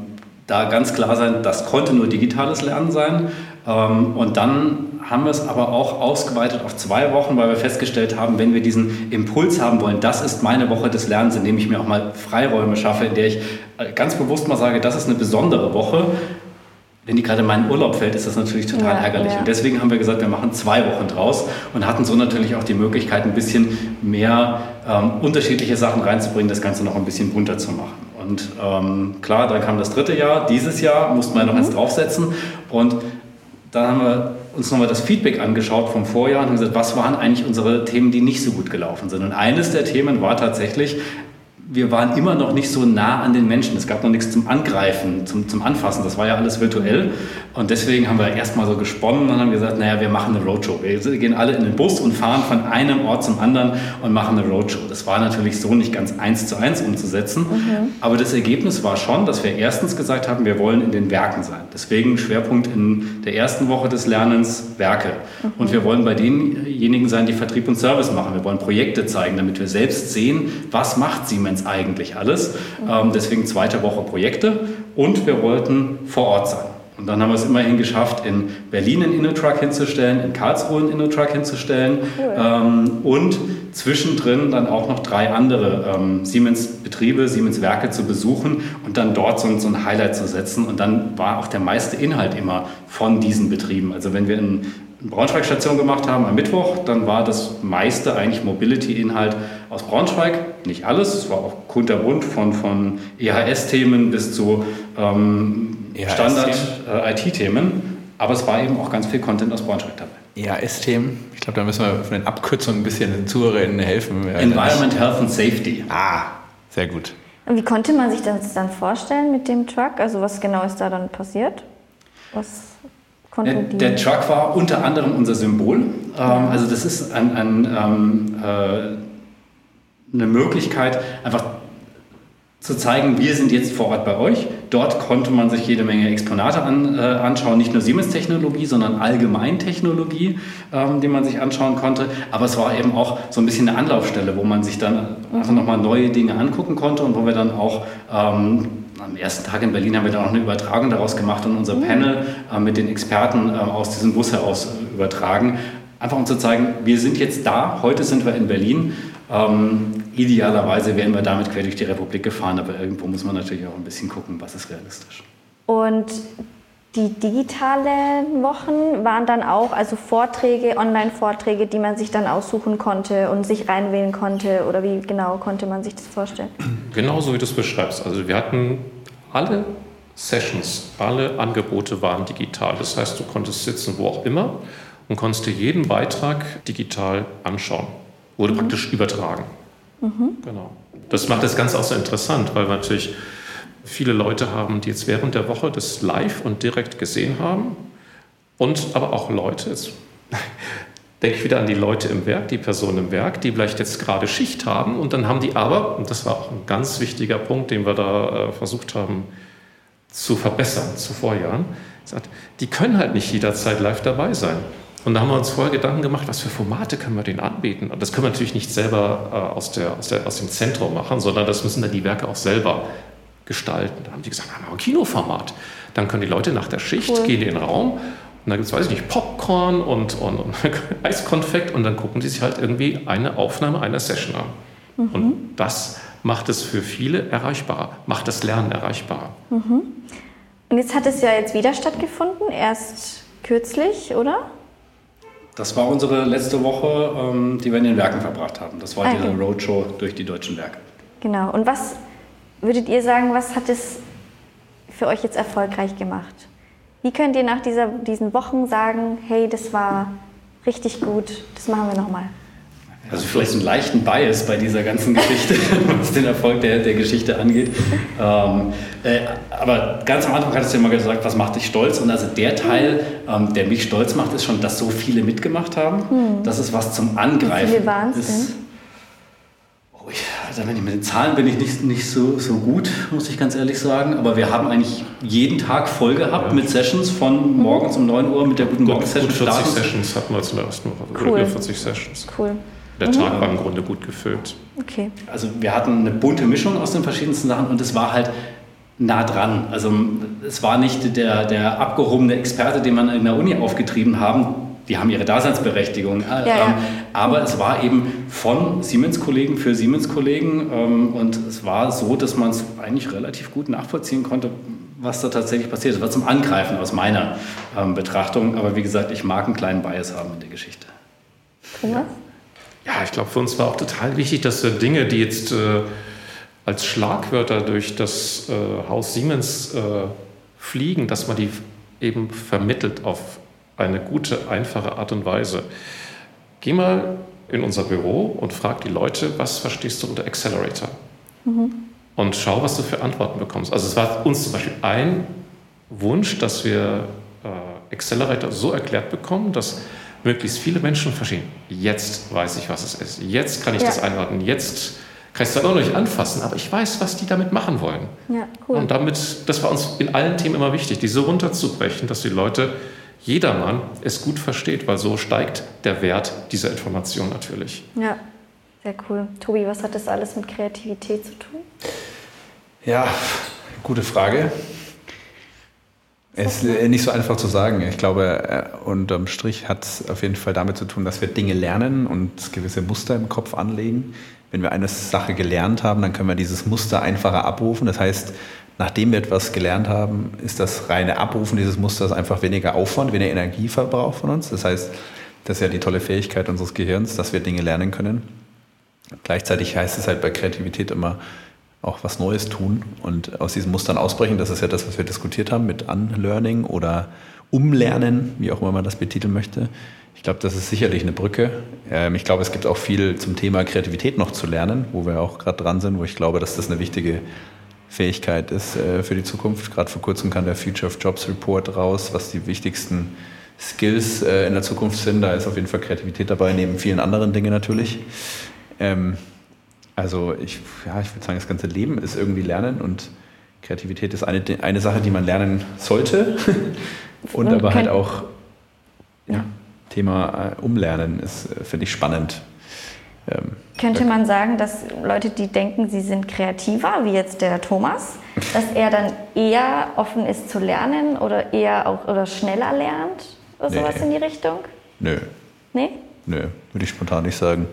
da ganz klar sein, das konnte nur digitales Lernen sein. Ähm, und dann haben wir es aber auch ausgeweitet auf zwei Wochen, weil wir festgestellt haben, wenn wir diesen Impuls haben wollen, das ist meine Woche des Lernens, indem ich mir auch mal Freiräume schaffe, in der ich äh, ganz bewusst mal sage, das ist eine besondere Woche, wenn die gerade in meinen Urlaub fällt, ist das natürlich total ja, ärgerlich. Ja. Und deswegen haben wir gesagt, wir machen zwei Wochen draus und hatten so natürlich auch die Möglichkeit, ein bisschen mehr ähm, unterschiedliche Sachen reinzubringen, das Ganze noch ein bisschen bunter zu machen. Und ähm, klar, dann kam das dritte Jahr. Dieses Jahr mussten wir noch mhm. eins draufsetzen. Und dann haben wir uns nochmal das Feedback angeschaut vom Vorjahr und haben gesagt, was waren eigentlich unsere Themen, die nicht so gut gelaufen sind. Und eines der Themen war tatsächlich, wir waren immer noch nicht so nah an den Menschen. Es gab noch nichts zum Angreifen, zum, zum Anfassen. Das war ja alles virtuell. Und deswegen haben wir erstmal so gesponnen und haben gesagt, naja, wir machen eine Roadshow. Wir gehen alle in den Bus und fahren von einem Ort zum anderen und machen eine Roadshow. Das war natürlich so nicht ganz eins zu eins umzusetzen. Mhm. Aber das Ergebnis war schon, dass wir erstens gesagt haben, wir wollen in den Werken sein. Deswegen Schwerpunkt in der ersten Woche des Lernens Werke. Mhm. Und wir wollen bei denjenigen sein, die Vertrieb und Service machen. Wir wollen Projekte zeigen, damit wir selbst sehen, was macht Siemens Events eigentlich alles. Ähm, deswegen zweite Woche Projekte und wir wollten vor Ort sein. Und dann haben wir es immerhin geschafft, in Berlin einen InnoTruck hinzustellen, in Karlsruhe einen InnoTruck hinzustellen cool. ähm, und zwischendrin dann auch noch drei andere ähm, Siemens-Betriebe, Siemens-Werke zu besuchen und dann dort so, so, ein Highlight zu setzen. Und dann war auch der meiste Inhalt immer von diesen Betrieben. Also wenn wir in Braunschweig-Station gemacht haben am Mittwoch, dann war das meiste eigentlich Mobility-Inhalt aus Braunschweig. Nicht alles, es war auch kunterbunt von, von EHS-Themen bis zu ähm, e Standard-IT-Themen. Äh, aber es war eben auch ganz viel Content aus Braunschweig dabei. EHS-Themen, ich glaube, da müssen wir von den Abkürzungen ein bisschen den Zuhörerinnen helfen. Environment, Health and Safety. Ah, sehr gut. Und wie konnte man sich das dann vorstellen mit dem Truck? Also was genau ist da dann passiert? Was der, der, Truck war unter anderem unser Symbol. Ähm. Also das ist ein, ein, ähm, äh, eine Möglichkeit, einfach zu zeigen, wir sind jetzt vor Ort bei euch. Dort konnte man sich jede Menge Exponate an, äh, anschauen, nicht nur Siemens-Technologie, sondern allgemein Technologie, ähm, die man sich anschauen konnte. Aber es war eben auch so ein bisschen eine Anlaufstelle, wo man sich dann einfach nochmal neue Dinge angucken konnte und wo wir dann auch ähm, am ersten Tag in Berlin haben wir dann auch eine Übertragung daraus gemacht und unser mhm. Panel äh, mit den Experten äh, aus diesem Bus heraus übertragen. Einfach um zu zeigen, wir sind jetzt da, heute sind wir in Berlin. Ähm, idealerweise wären wir damit quer durch die Republik gefahren, aber irgendwo muss man natürlich auch ein bisschen gucken, was ist realistisch. Und die digitalen Wochen waren dann auch also Vorträge, Online-Vorträge, die man sich dann aussuchen konnte und sich reinwählen konnte oder wie genau konnte man sich das vorstellen? Genau so wie du es beschreibst. Also wir hatten alle Sessions, alle Angebote waren digital. Das heißt, du konntest sitzen wo auch immer und konntest dir jeden Beitrag digital anschauen. Wurde mhm. praktisch übertragen. Mhm. Genau. Das macht das Ganze auch so interessant, weil natürlich viele Leute haben, die jetzt während der Woche das live und direkt gesehen haben. Und aber auch Leute, jetzt denke ich wieder an die Leute im Werk, die Personen im Werk, die vielleicht jetzt gerade Schicht haben und dann haben die aber, und das war auch ein ganz wichtiger Punkt, den wir da äh, versucht haben zu verbessern zu Vorjahren, die können halt nicht jederzeit live dabei sein. Und da haben wir uns vorher Gedanken gemacht, was für Formate können wir denen anbieten. Und das können wir natürlich nicht selber äh, aus, der, aus, der, aus dem Zentrum machen, sondern das müssen dann die Werke auch selber gestalten. Da haben die gesagt, haben wir ein Kinoformat. Dann können die Leute nach der Schicht cool. gehen in den Raum und da gibt es, weiß ich nicht, Popcorn und, und, und Eiskonfekt und dann gucken sie sich halt irgendwie eine Aufnahme einer Session an. Mhm. Und das macht es für viele erreichbarer, macht das Lernen erreichbarer. Mhm. Und jetzt hat es ja jetzt wieder stattgefunden, erst kürzlich, oder? Das war unsere letzte Woche, ähm, die wir in den Werken verbracht haben. Das war ah, okay. diese Roadshow durch die deutschen Werke. Genau. Und was würdet ihr sagen, was hat es für euch jetzt erfolgreich gemacht? Wie könnt ihr nach dieser, diesen Wochen sagen, hey, das war richtig gut, das machen wir nochmal? Also vielleicht einen leichten Bias bei dieser ganzen Geschichte, was den Erfolg der, der Geschichte angeht. Ähm, äh, aber ganz am Anfang hattest du ja mal gesagt, was macht dich stolz? Und also der Teil, ähm, der mich stolz macht, ist schon, dass so viele mitgemacht haben. Hm. Das ist was zum Angreifen. Wie viele waren es denn? Also mit den Zahlen bin ich nicht, nicht so, so gut, muss ich ganz ehrlich sagen. Aber wir haben eigentlich jeden Tag voll gehabt ja. mit Sessions von morgens um 9 Uhr mit der guten Morgen-Session. 40 starten. Sessions hatten wir zum ersten Mal. Cool. 40 Sessions. Cool. Der Tag mhm. war im Grunde gut gefüllt. Okay. Also wir hatten eine bunte Mischung aus den verschiedensten Sachen und es war halt nah dran. Also es war nicht der, der abgehobene Experte, den man in der Uni aufgetrieben haben, die haben ihre Daseinsberechtigung. Ja, ja. Ähm, aber es war eben von Siemens-Kollegen für Siemens-Kollegen ähm, und es war so, dass man es eigentlich relativ gut nachvollziehen konnte, was da tatsächlich passiert. Es war zum Angreifen aus meiner ähm, Betrachtung, aber wie gesagt, ich mag einen kleinen Bias haben in der Geschichte. Thomas? Ja, ich glaube, für uns war auch total wichtig, dass wir Dinge, die jetzt äh, als Schlagwörter durch das äh, Haus Siemens äh, fliegen, dass man die eben vermittelt auf eine gute, einfache Art und Weise. Geh mal in unser Büro und frag die Leute, was verstehst du unter Accelerator? Mhm. Und schau, was du für Antworten bekommst. Also es war uns zum Beispiel ein Wunsch, dass wir äh, Accelerator so erklärt bekommen, dass möglichst viele Menschen verstehen, jetzt weiß ich, was es ist. Jetzt kann ich ja. das einordnen. Jetzt kann ich es zwar noch nicht anfassen, aber ich weiß, was die damit machen wollen. Ja, cool. Und damit, das war uns in allen Themen immer wichtig, die so runterzubrechen, dass die Leute jedermann es gut versteht, weil so steigt der Wert dieser Information natürlich. Ja, sehr cool. Tobi, was hat das alles mit Kreativität zu tun? Ja, gute Frage. Es ist nicht so einfach zu sagen. Ich glaube, äh, unterm Strich hat es auf jeden Fall damit zu tun, dass wir Dinge lernen und gewisse Muster im Kopf anlegen. Wenn wir eine Sache gelernt haben, dann können wir dieses Muster einfacher abrufen. Das heißt, nachdem wir etwas gelernt haben, ist das reine Abrufen dieses Musters einfach weniger Aufwand, weniger Energieverbrauch von uns. Das heißt, das ist ja die tolle Fähigkeit unseres Gehirns, dass wir Dinge lernen können. Gleichzeitig heißt es halt bei Kreativität immer auch was Neues tun und aus diesen Mustern ausbrechen. Das ist ja das, was wir diskutiert haben mit Unlearning oder Umlernen, wie auch immer man das betiteln möchte. Ich glaube, das ist sicherlich eine Brücke. Ähm, ich glaube, es gibt auch viel zum Thema Kreativität noch zu lernen, wo wir auch gerade dran sind, wo ich glaube, dass das eine wichtige Fähigkeit ist äh, für die Zukunft. Gerade vor kurzem kam der Future of Jobs Report raus, was die wichtigsten Skills äh, in der Zukunft sind. Da ist auf jeden Fall Kreativität dabei, neben vielen anderen Dingen natürlich. Also ich, ja, ich würde sagen, das ganze Leben ist irgendwie Lernen und Kreativität ist eine, eine Sache, die man lernen sollte. und aber halt auch ja, Thema äh, Umlernen ist, äh, finde ich, spannend. Ähm, Könnte man sagen, dass Leute, die denken, sie sind kreativer, wie jetzt der Thomas, dass er dann eher offen ist zu lernen oder eher auch oder schneller lernt oder nee. sowas in die Richtung? Nö. Nee? Nö, würde ich spontan nicht sagen.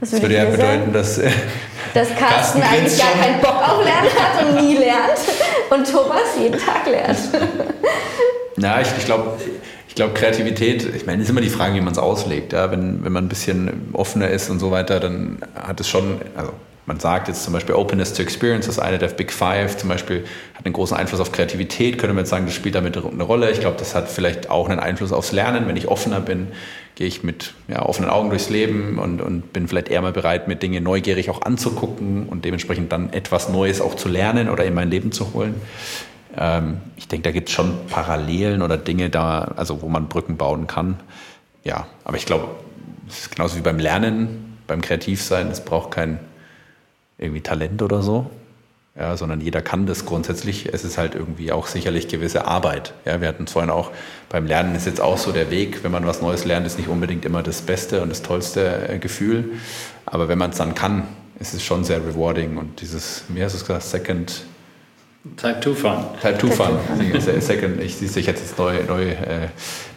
Das würde, das würde ja bedeuten, dass, äh, dass Carsten, Carsten eigentlich gar keinen Bock auf Lernen hat und nie lernt und Thomas jeden Tag lernt. Na, ich, ich glaube, ich glaube, Kreativität, ich meine, ist immer die Frage, wie man es auslegt. Ja? Wenn, wenn man ein bisschen offener ist und so weiter, dann hat es schon, also man sagt jetzt zum Beispiel Openness to Experience, das eine der Big Five zum Beispiel, hat einen großen Einfluss auf Kreativität, könnte man jetzt sagen, das spielt damit eine Rolle. Ich glaube, das hat vielleicht auch einen Einfluss aufs Lernen. Wenn ich offener bin, gehe ich mit ja, offenen Augen durchs Leben und, und bin vielleicht eher mal bereit, mir Dinge neugierig auch anzugucken und dementsprechend dann etwas Neues auch zu lernen oder in mein Leben zu holen. Ähm, ich denke, da gibt es schon Parallelen oder Dinge da, also wo man Brücken bauen kann. Ja, aber ich glaube, es ist genauso wie beim Lernen, beim Kreativsein, es braucht kein irgendwie Talent oder so, ja, sondern jeder kann das grundsätzlich. Es ist halt irgendwie auch sicherlich gewisse Arbeit. Ja, wir hatten es vorhin auch, beim Lernen ist jetzt auch so der Weg, wenn man was Neues lernt, ist nicht unbedingt immer das beste und das tollste äh, Gefühl. Aber wenn man es dann kann, ist es schon sehr rewarding und dieses, wie hast du es gesagt, Second Type 2 Fun. Type 2 Fun. Second, ich sehe ich jetzt neu, neu äh,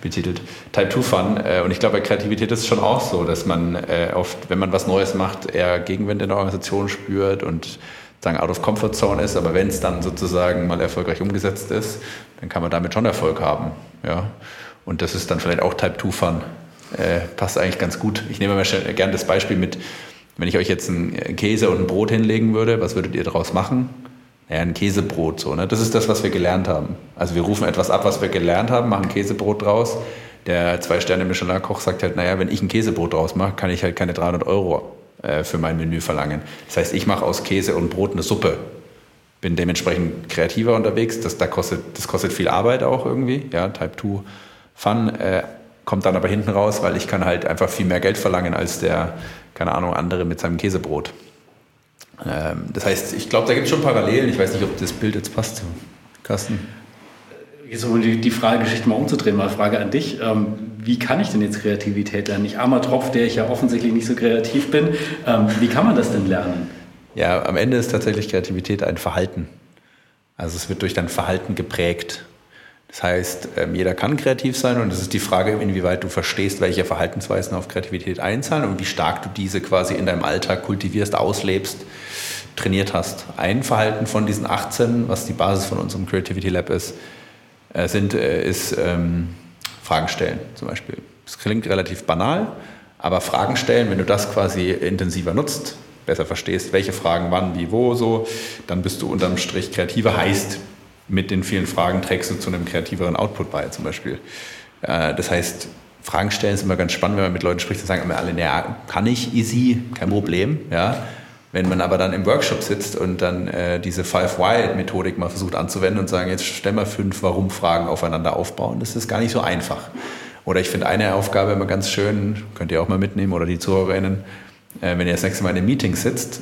betitelt. Type 2 Fun. Äh, und ich glaube, bei Kreativität ist es schon auch so, dass man äh, oft, wenn man was Neues macht, eher Gegenwind in der Organisation spürt und sagen out of comfort zone ist. Aber wenn es dann sozusagen mal erfolgreich umgesetzt ist, dann kann man damit schon Erfolg haben. Ja. Und das ist dann vielleicht auch Type 2 Fun. Äh, passt eigentlich ganz gut. Ich nehme mal gerne das Beispiel mit, wenn ich euch jetzt einen Käse und ein Brot hinlegen würde, was würdet ihr daraus machen? ja, ein Käsebrot. So, ne? Das ist das, was wir gelernt haben. Also wir rufen etwas ab, was wir gelernt haben, machen Käsebrot draus. Der Zwei-Sterne-Michelin-Koch sagt halt, naja, wenn ich ein Käsebrot draus mache, kann ich halt keine 300 Euro äh, für mein Menü verlangen. Das heißt, ich mache aus Käse und Brot eine Suppe. Bin dementsprechend kreativer unterwegs. Das, da kostet, das kostet viel Arbeit auch irgendwie. Ja, Type 2 Fun. Äh, kommt dann aber hinten raus, weil ich kann halt einfach viel mehr Geld verlangen als der, keine Ahnung, andere mit seinem Käsebrot. Ähm, das heißt, ich glaube, da gibt es schon Parallelen. Ich weiß nicht, ob das Bild jetzt passt, Carsten. Jetzt um die, die Fragegeschichte mal umzudrehen, mal Frage an dich. Ähm, wie kann ich denn jetzt Kreativität lernen? Ich armer Tropf, der ich ja offensichtlich nicht so kreativ bin. Ähm, wie kann man das denn lernen? Ja, am Ende ist tatsächlich Kreativität ein Verhalten. Also es wird durch dein Verhalten geprägt. Das heißt, ähm, jeder kann kreativ sein und es ist die Frage, inwieweit du verstehst, welche Verhaltensweisen auf Kreativität einzahlen und wie stark du diese quasi in deinem Alltag kultivierst, auslebst, trainiert hast. Ein Verhalten von diesen 18, was die Basis von unserem Creativity Lab ist, äh, sind, äh, ist ähm, Fragen stellen zum Beispiel. Das klingt relativ banal, aber Fragen stellen, wenn du das quasi intensiver nutzt, besser verstehst, welche Fragen wann, wie, wo, so, dann bist du unterm Strich kreativer. Heißt, mit den vielen Fragen trägst du zu einem kreativeren Output bei, zum Beispiel. Äh, das heißt, Fragen stellen ist immer ganz spannend, wenn man mit Leuten spricht, dann sagen alle, naja, kann ich, easy, kein Problem, ja. Wenn man aber dann im Workshop sitzt und dann äh, diese Five-Why-Methodik mal versucht anzuwenden und sagen, jetzt stell mal fünf Warum-Fragen aufeinander aufbauen, das ist gar nicht so einfach. Oder ich finde eine Aufgabe immer ganz schön, könnt ihr auch mal mitnehmen oder die ZuhörerInnen, äh, wenn ihr das nächste Mal in einem Meeting sitzt,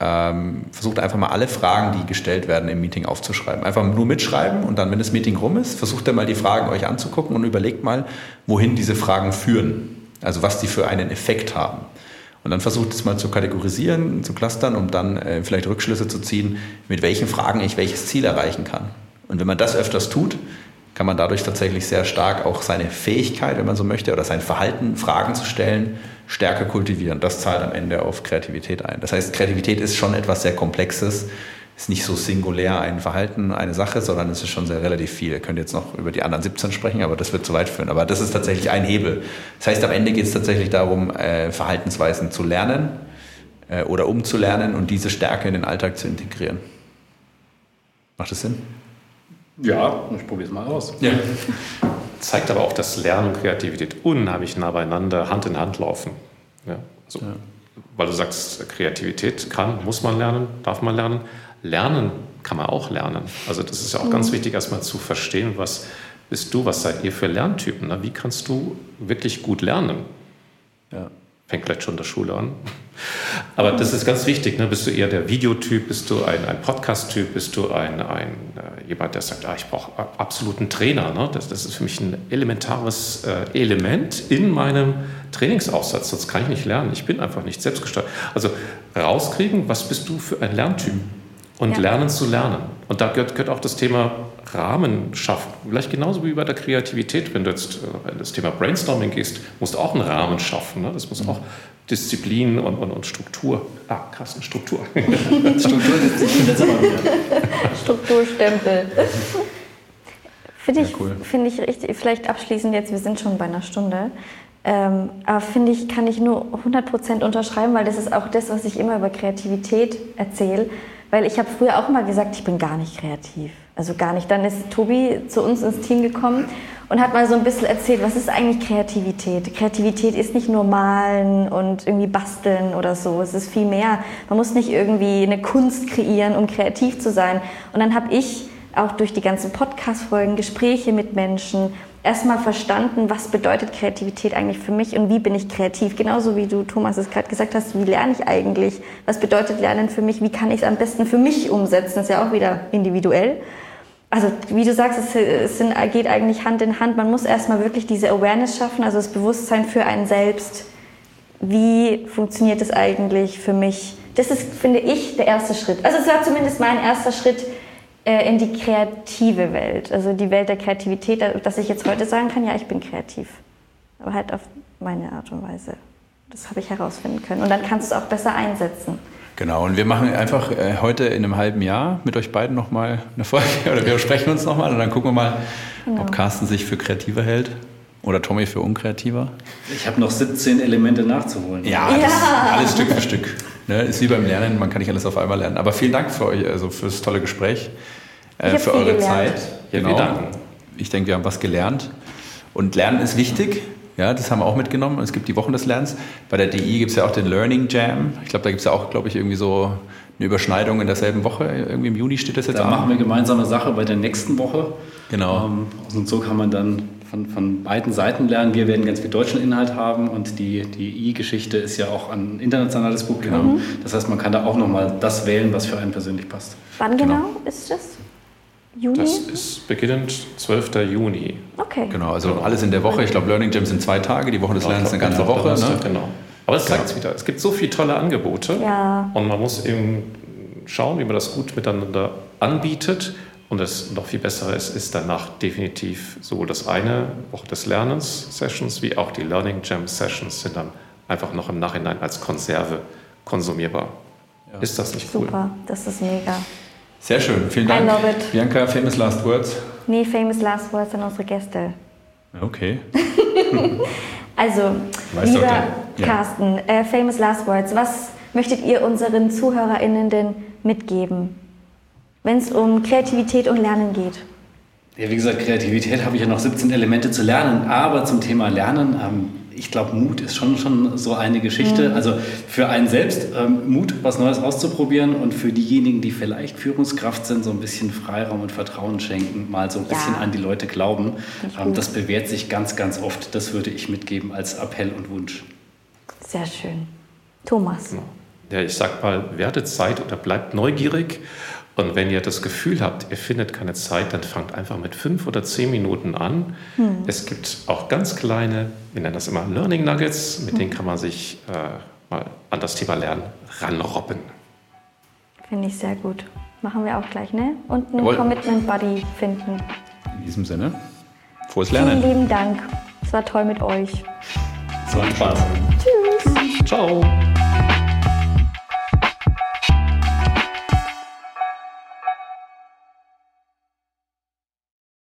ähm, versucht einfach mal alle Fragen, die gestellt werden im Meeting aufzuschreiben. Einfach nur mitschreiben und dann, wenn das Meeting rum ist, versucht ihr mal die Fragen euch anzugucken und überlegt mal, wohin diese Fragen führen. Also was die für einen Effekt haben. Und dann versucht es mal zu kategorisieren, zu clustern, um dann äh, vielleicht Rückschlüsse zu ziehen, mit welchen Fragen ich welches Ziel erreichen kann. Und wenn man das öfters tut, kann man dadurch tatsächlich sehr stark auch seine Fähigkeit, wenn man so möchte, oder sein Verhalten, Fragen zu stellen, stärker kultivieren. Das zahlt am Ende auf Kreativität ein. Das heißt, Kreativität ist schon etwas sehr Komplexes, ist nicht so singulär ein Verhalten, eine Sache, sondern es ist schon sehr relativ viel. Ihr könnt jetzt noch über die anderen 17 sprechen, aber das wird zu weit führen. Aber das ist tatsächlich ein Hebel. Das heißt, am Ende geht es tatsächlich darum, äh, Verhaltensweisen zu lernen äh, oder umzulernen und diese Stärke in den Alltag zu integrieren. Macht das Sinn? Ja, ich probiere es mal aus. Ja. Zeigt aber auch, dass Lernen und Kreativität unheimlich nah beieinander, Hand in Hand laufen. Ja, also, ja. Weil du sagst, Kreativität kann, muss man lernen, darf man lernen. Lernen kann man auch lernen. Also das ist ja auch mhm. ganz wichtig, erstmal zu verstehen, was bist du, was seid ihr für Lerntypen? Wie kannst du wirklich gut lernen? Ja fängt vielleicht schon in der Schule an. Aber das ist ganz wichtig. Ne? Bist du eher der Videotyp? Bist du ein, ein Podcast-Typ? Bist du ein, ein äh, jemand, der sagt, ah, ich brauche absoluten Trainer? Ne? Das, das, ist für mich ein elementares äh, Element in meinem Trainingsaufsatz. Sonst kann ich nicht lernen. Ich bin einfach nicht selbstgesteuert. Also rauskriegen, was bist du für ein Lerntyp? Und ja. lernen zu lernen. Und da gehört, gehört auch das Thema Rahmen schaffen. Vielleicht genauso wie bei der Kreativität, wenn du jetzt äh, in das Thema Brainstorming gehst, musst du auch einen Rahmen schaffen. Ne? Das muss mhm. auch Disziplin und, und, und, Struktur. Ah, krass, eine Struktur. Struktur, Strukturstempel. Finde ich, ja, cool. Find ich richtig, vielleicht abschließend jetzt, wir sind schon bei einer Stunde. Ähm, aber finde ich, kann ich nur 100% unterschreiben, weil das ist auch das, was ich immer über Kreativität erzähle. Weil ich habe früher auch immer gesagt, ich bin gar nicht kreativ. Also gar nicht. Dann ist Tobi zu uns ins Team gekommen und hat mal so ein bisschen erzählt, was ist eigentlich Kreativität? Kreativität ist nicht nur malen und irgendwie basteln oder so. Es ist viel mehr. Man muss nicht irgendwie eine Kunst kreieren, um kreativ zu sein. Und dann habe ich auch durch die ganzen Podcast-Folgen, Gespräche mit Menschen, erstmal verstanden, was bedeutet Kreativität eigentlich für mich und wie bin ich kreativ. Genauso wie du, Thomas, es gerade gesagt hast, wie lerne ich eigentlich? Was bedeutet Lernen für mich? Wie kann ich es am besten für mich umsetzen? Das ist ja auch wieder individuell. Also wie du sagst, es, sind, geht eigentlich Hand in Hand. Man muss erstmal wirklich diese Awareness schaffen, also das Bewusstsein für einen selbst. Wie funktioniert es eigentlich für mich? Das ist, finde ich, der erste Schritt. Also es war zumindest mein erster Schritt, äh, in die kreative Welt, also die Welt der Kreativität, dass ich jetzt heute sagen kann, ja, ich bin kreativ. Aber halt auf meine Art und Weise. Das habe ich herausfinden können. Und dann kannst du es auch besser einsetzen. Genau, und wir machen einfach äh, heute in einem halben Jahr mit euch beiden nochmal eine Folge oder wir sprechen uns nochmal und dann gucken wir mal, genau. ob Carsten sich für kreativer hält oder Tommy für unkreativer. Ich habe noch 17 Elemente nachzuholen. Ja, ja. alles Stück für Stück. Ne? Ist wie beim Lernen, man kann nicht alles auf einmal lernen. Aber vielen Dank für euch, also fürs tolle Gespräch, äh, für eure Zeit. Genau. Ich denke, wir haben was gelernt. Und Lernen ist wichtig. Ja, das haben wir auch mitgenommen. Es gibt die Wochen des Lernens. Bei der DI gibt es ja auch den Learning Jam. Ich glaube, da gibt es ja auch, glaube ich, irgendwie so eine Überschneidung in derselben Woche. Irgendwie im Juni steht das jetzt Da an. machen wir gemeinsame Sache bei der nächsten Woche. Genau. Ähm, und so kann man dann von, von beiden Seiten lernen. Wir werden ganz viel deutschen Inhalt haben und die, die I-Geschichte ist ja auch ein internationales Publikum. Mhm. Das heißt, man kann da auch nochmal das wählen, was für einen persönlich passt. Wann genau, genau ist das? Juni? Das ist beginnend 12. Juni. Okay. Genau, also alles in der Woche. Ich glaube, Learning Gems sind zwei Tage, die Woche des Lernens eine ganze Woche. Ne? Genau. Aber es zeigt es wieder. Es gibt so viele tolle Angebote ja. und man muss eben schauen, wie man das gut miteinander anbietet. Und das noch viel Bessere ist, ist danach definitiv sowohl das eine Woche des Lernens Sessions wie auch die Learning Jam Sessions sind dann einfach noch im Nachhinein als Konserve konsumierbar. Ja. Ist das nicht cool? Super, das ist mega. Sehr schön, vielen Dank. I love it. Bianca, famous last words? Nee, famous last words an unsere Gäste. Okay. also, weißt lieber ja. Carsten, äh, famous last words, was möchtet ihr unseren ZuhörerInnen denn mitgeben, wenn es um Kreativität und Lernen geht? Ja, wie gesagt, Kreativität habe ich ja noch 17 Elemente zu lernen, aber zum Thema Lernen ähm, ich glaube, Mut ist schon, schon so eine Geschichte. Mhm. Also für einen selbst ähm, Mut, was Neues auszuprobieren und für diejenigen, die vielleicht Führungskraft sind, so ein bisschen Freiraum und Vertrauen schenken, mal so ein bisschen an die Leute glauben. Ähm, das bewährt sich ganz, ganz oft. Das würde ich mitgeben als Appell und Wunsch. Sehr schön. Thomas. Ja, ich sag mal, werdet Zeit oder bleibt neugierig und wenn ihr das Gefühl habt, ihr findet keine Zeit, dann fangt einfach mit fünf oder zehn Minuten an. Hm. Es gibt auch ganz kleine, wir nennen das immer Learning Nuggets, mit hm. denen kann man sich äh, mal an das Thema Lernen ranrobben. Finde ich sehr gut. Machen wir auch gleich, ne? Und einen Jawohl. Commitment Buddy finden. In diesem Sinne, frohes Lernen. Vielen lieben Dank. Es war toll mit euch. Es war ein Spaß. Tschüss. Ciao.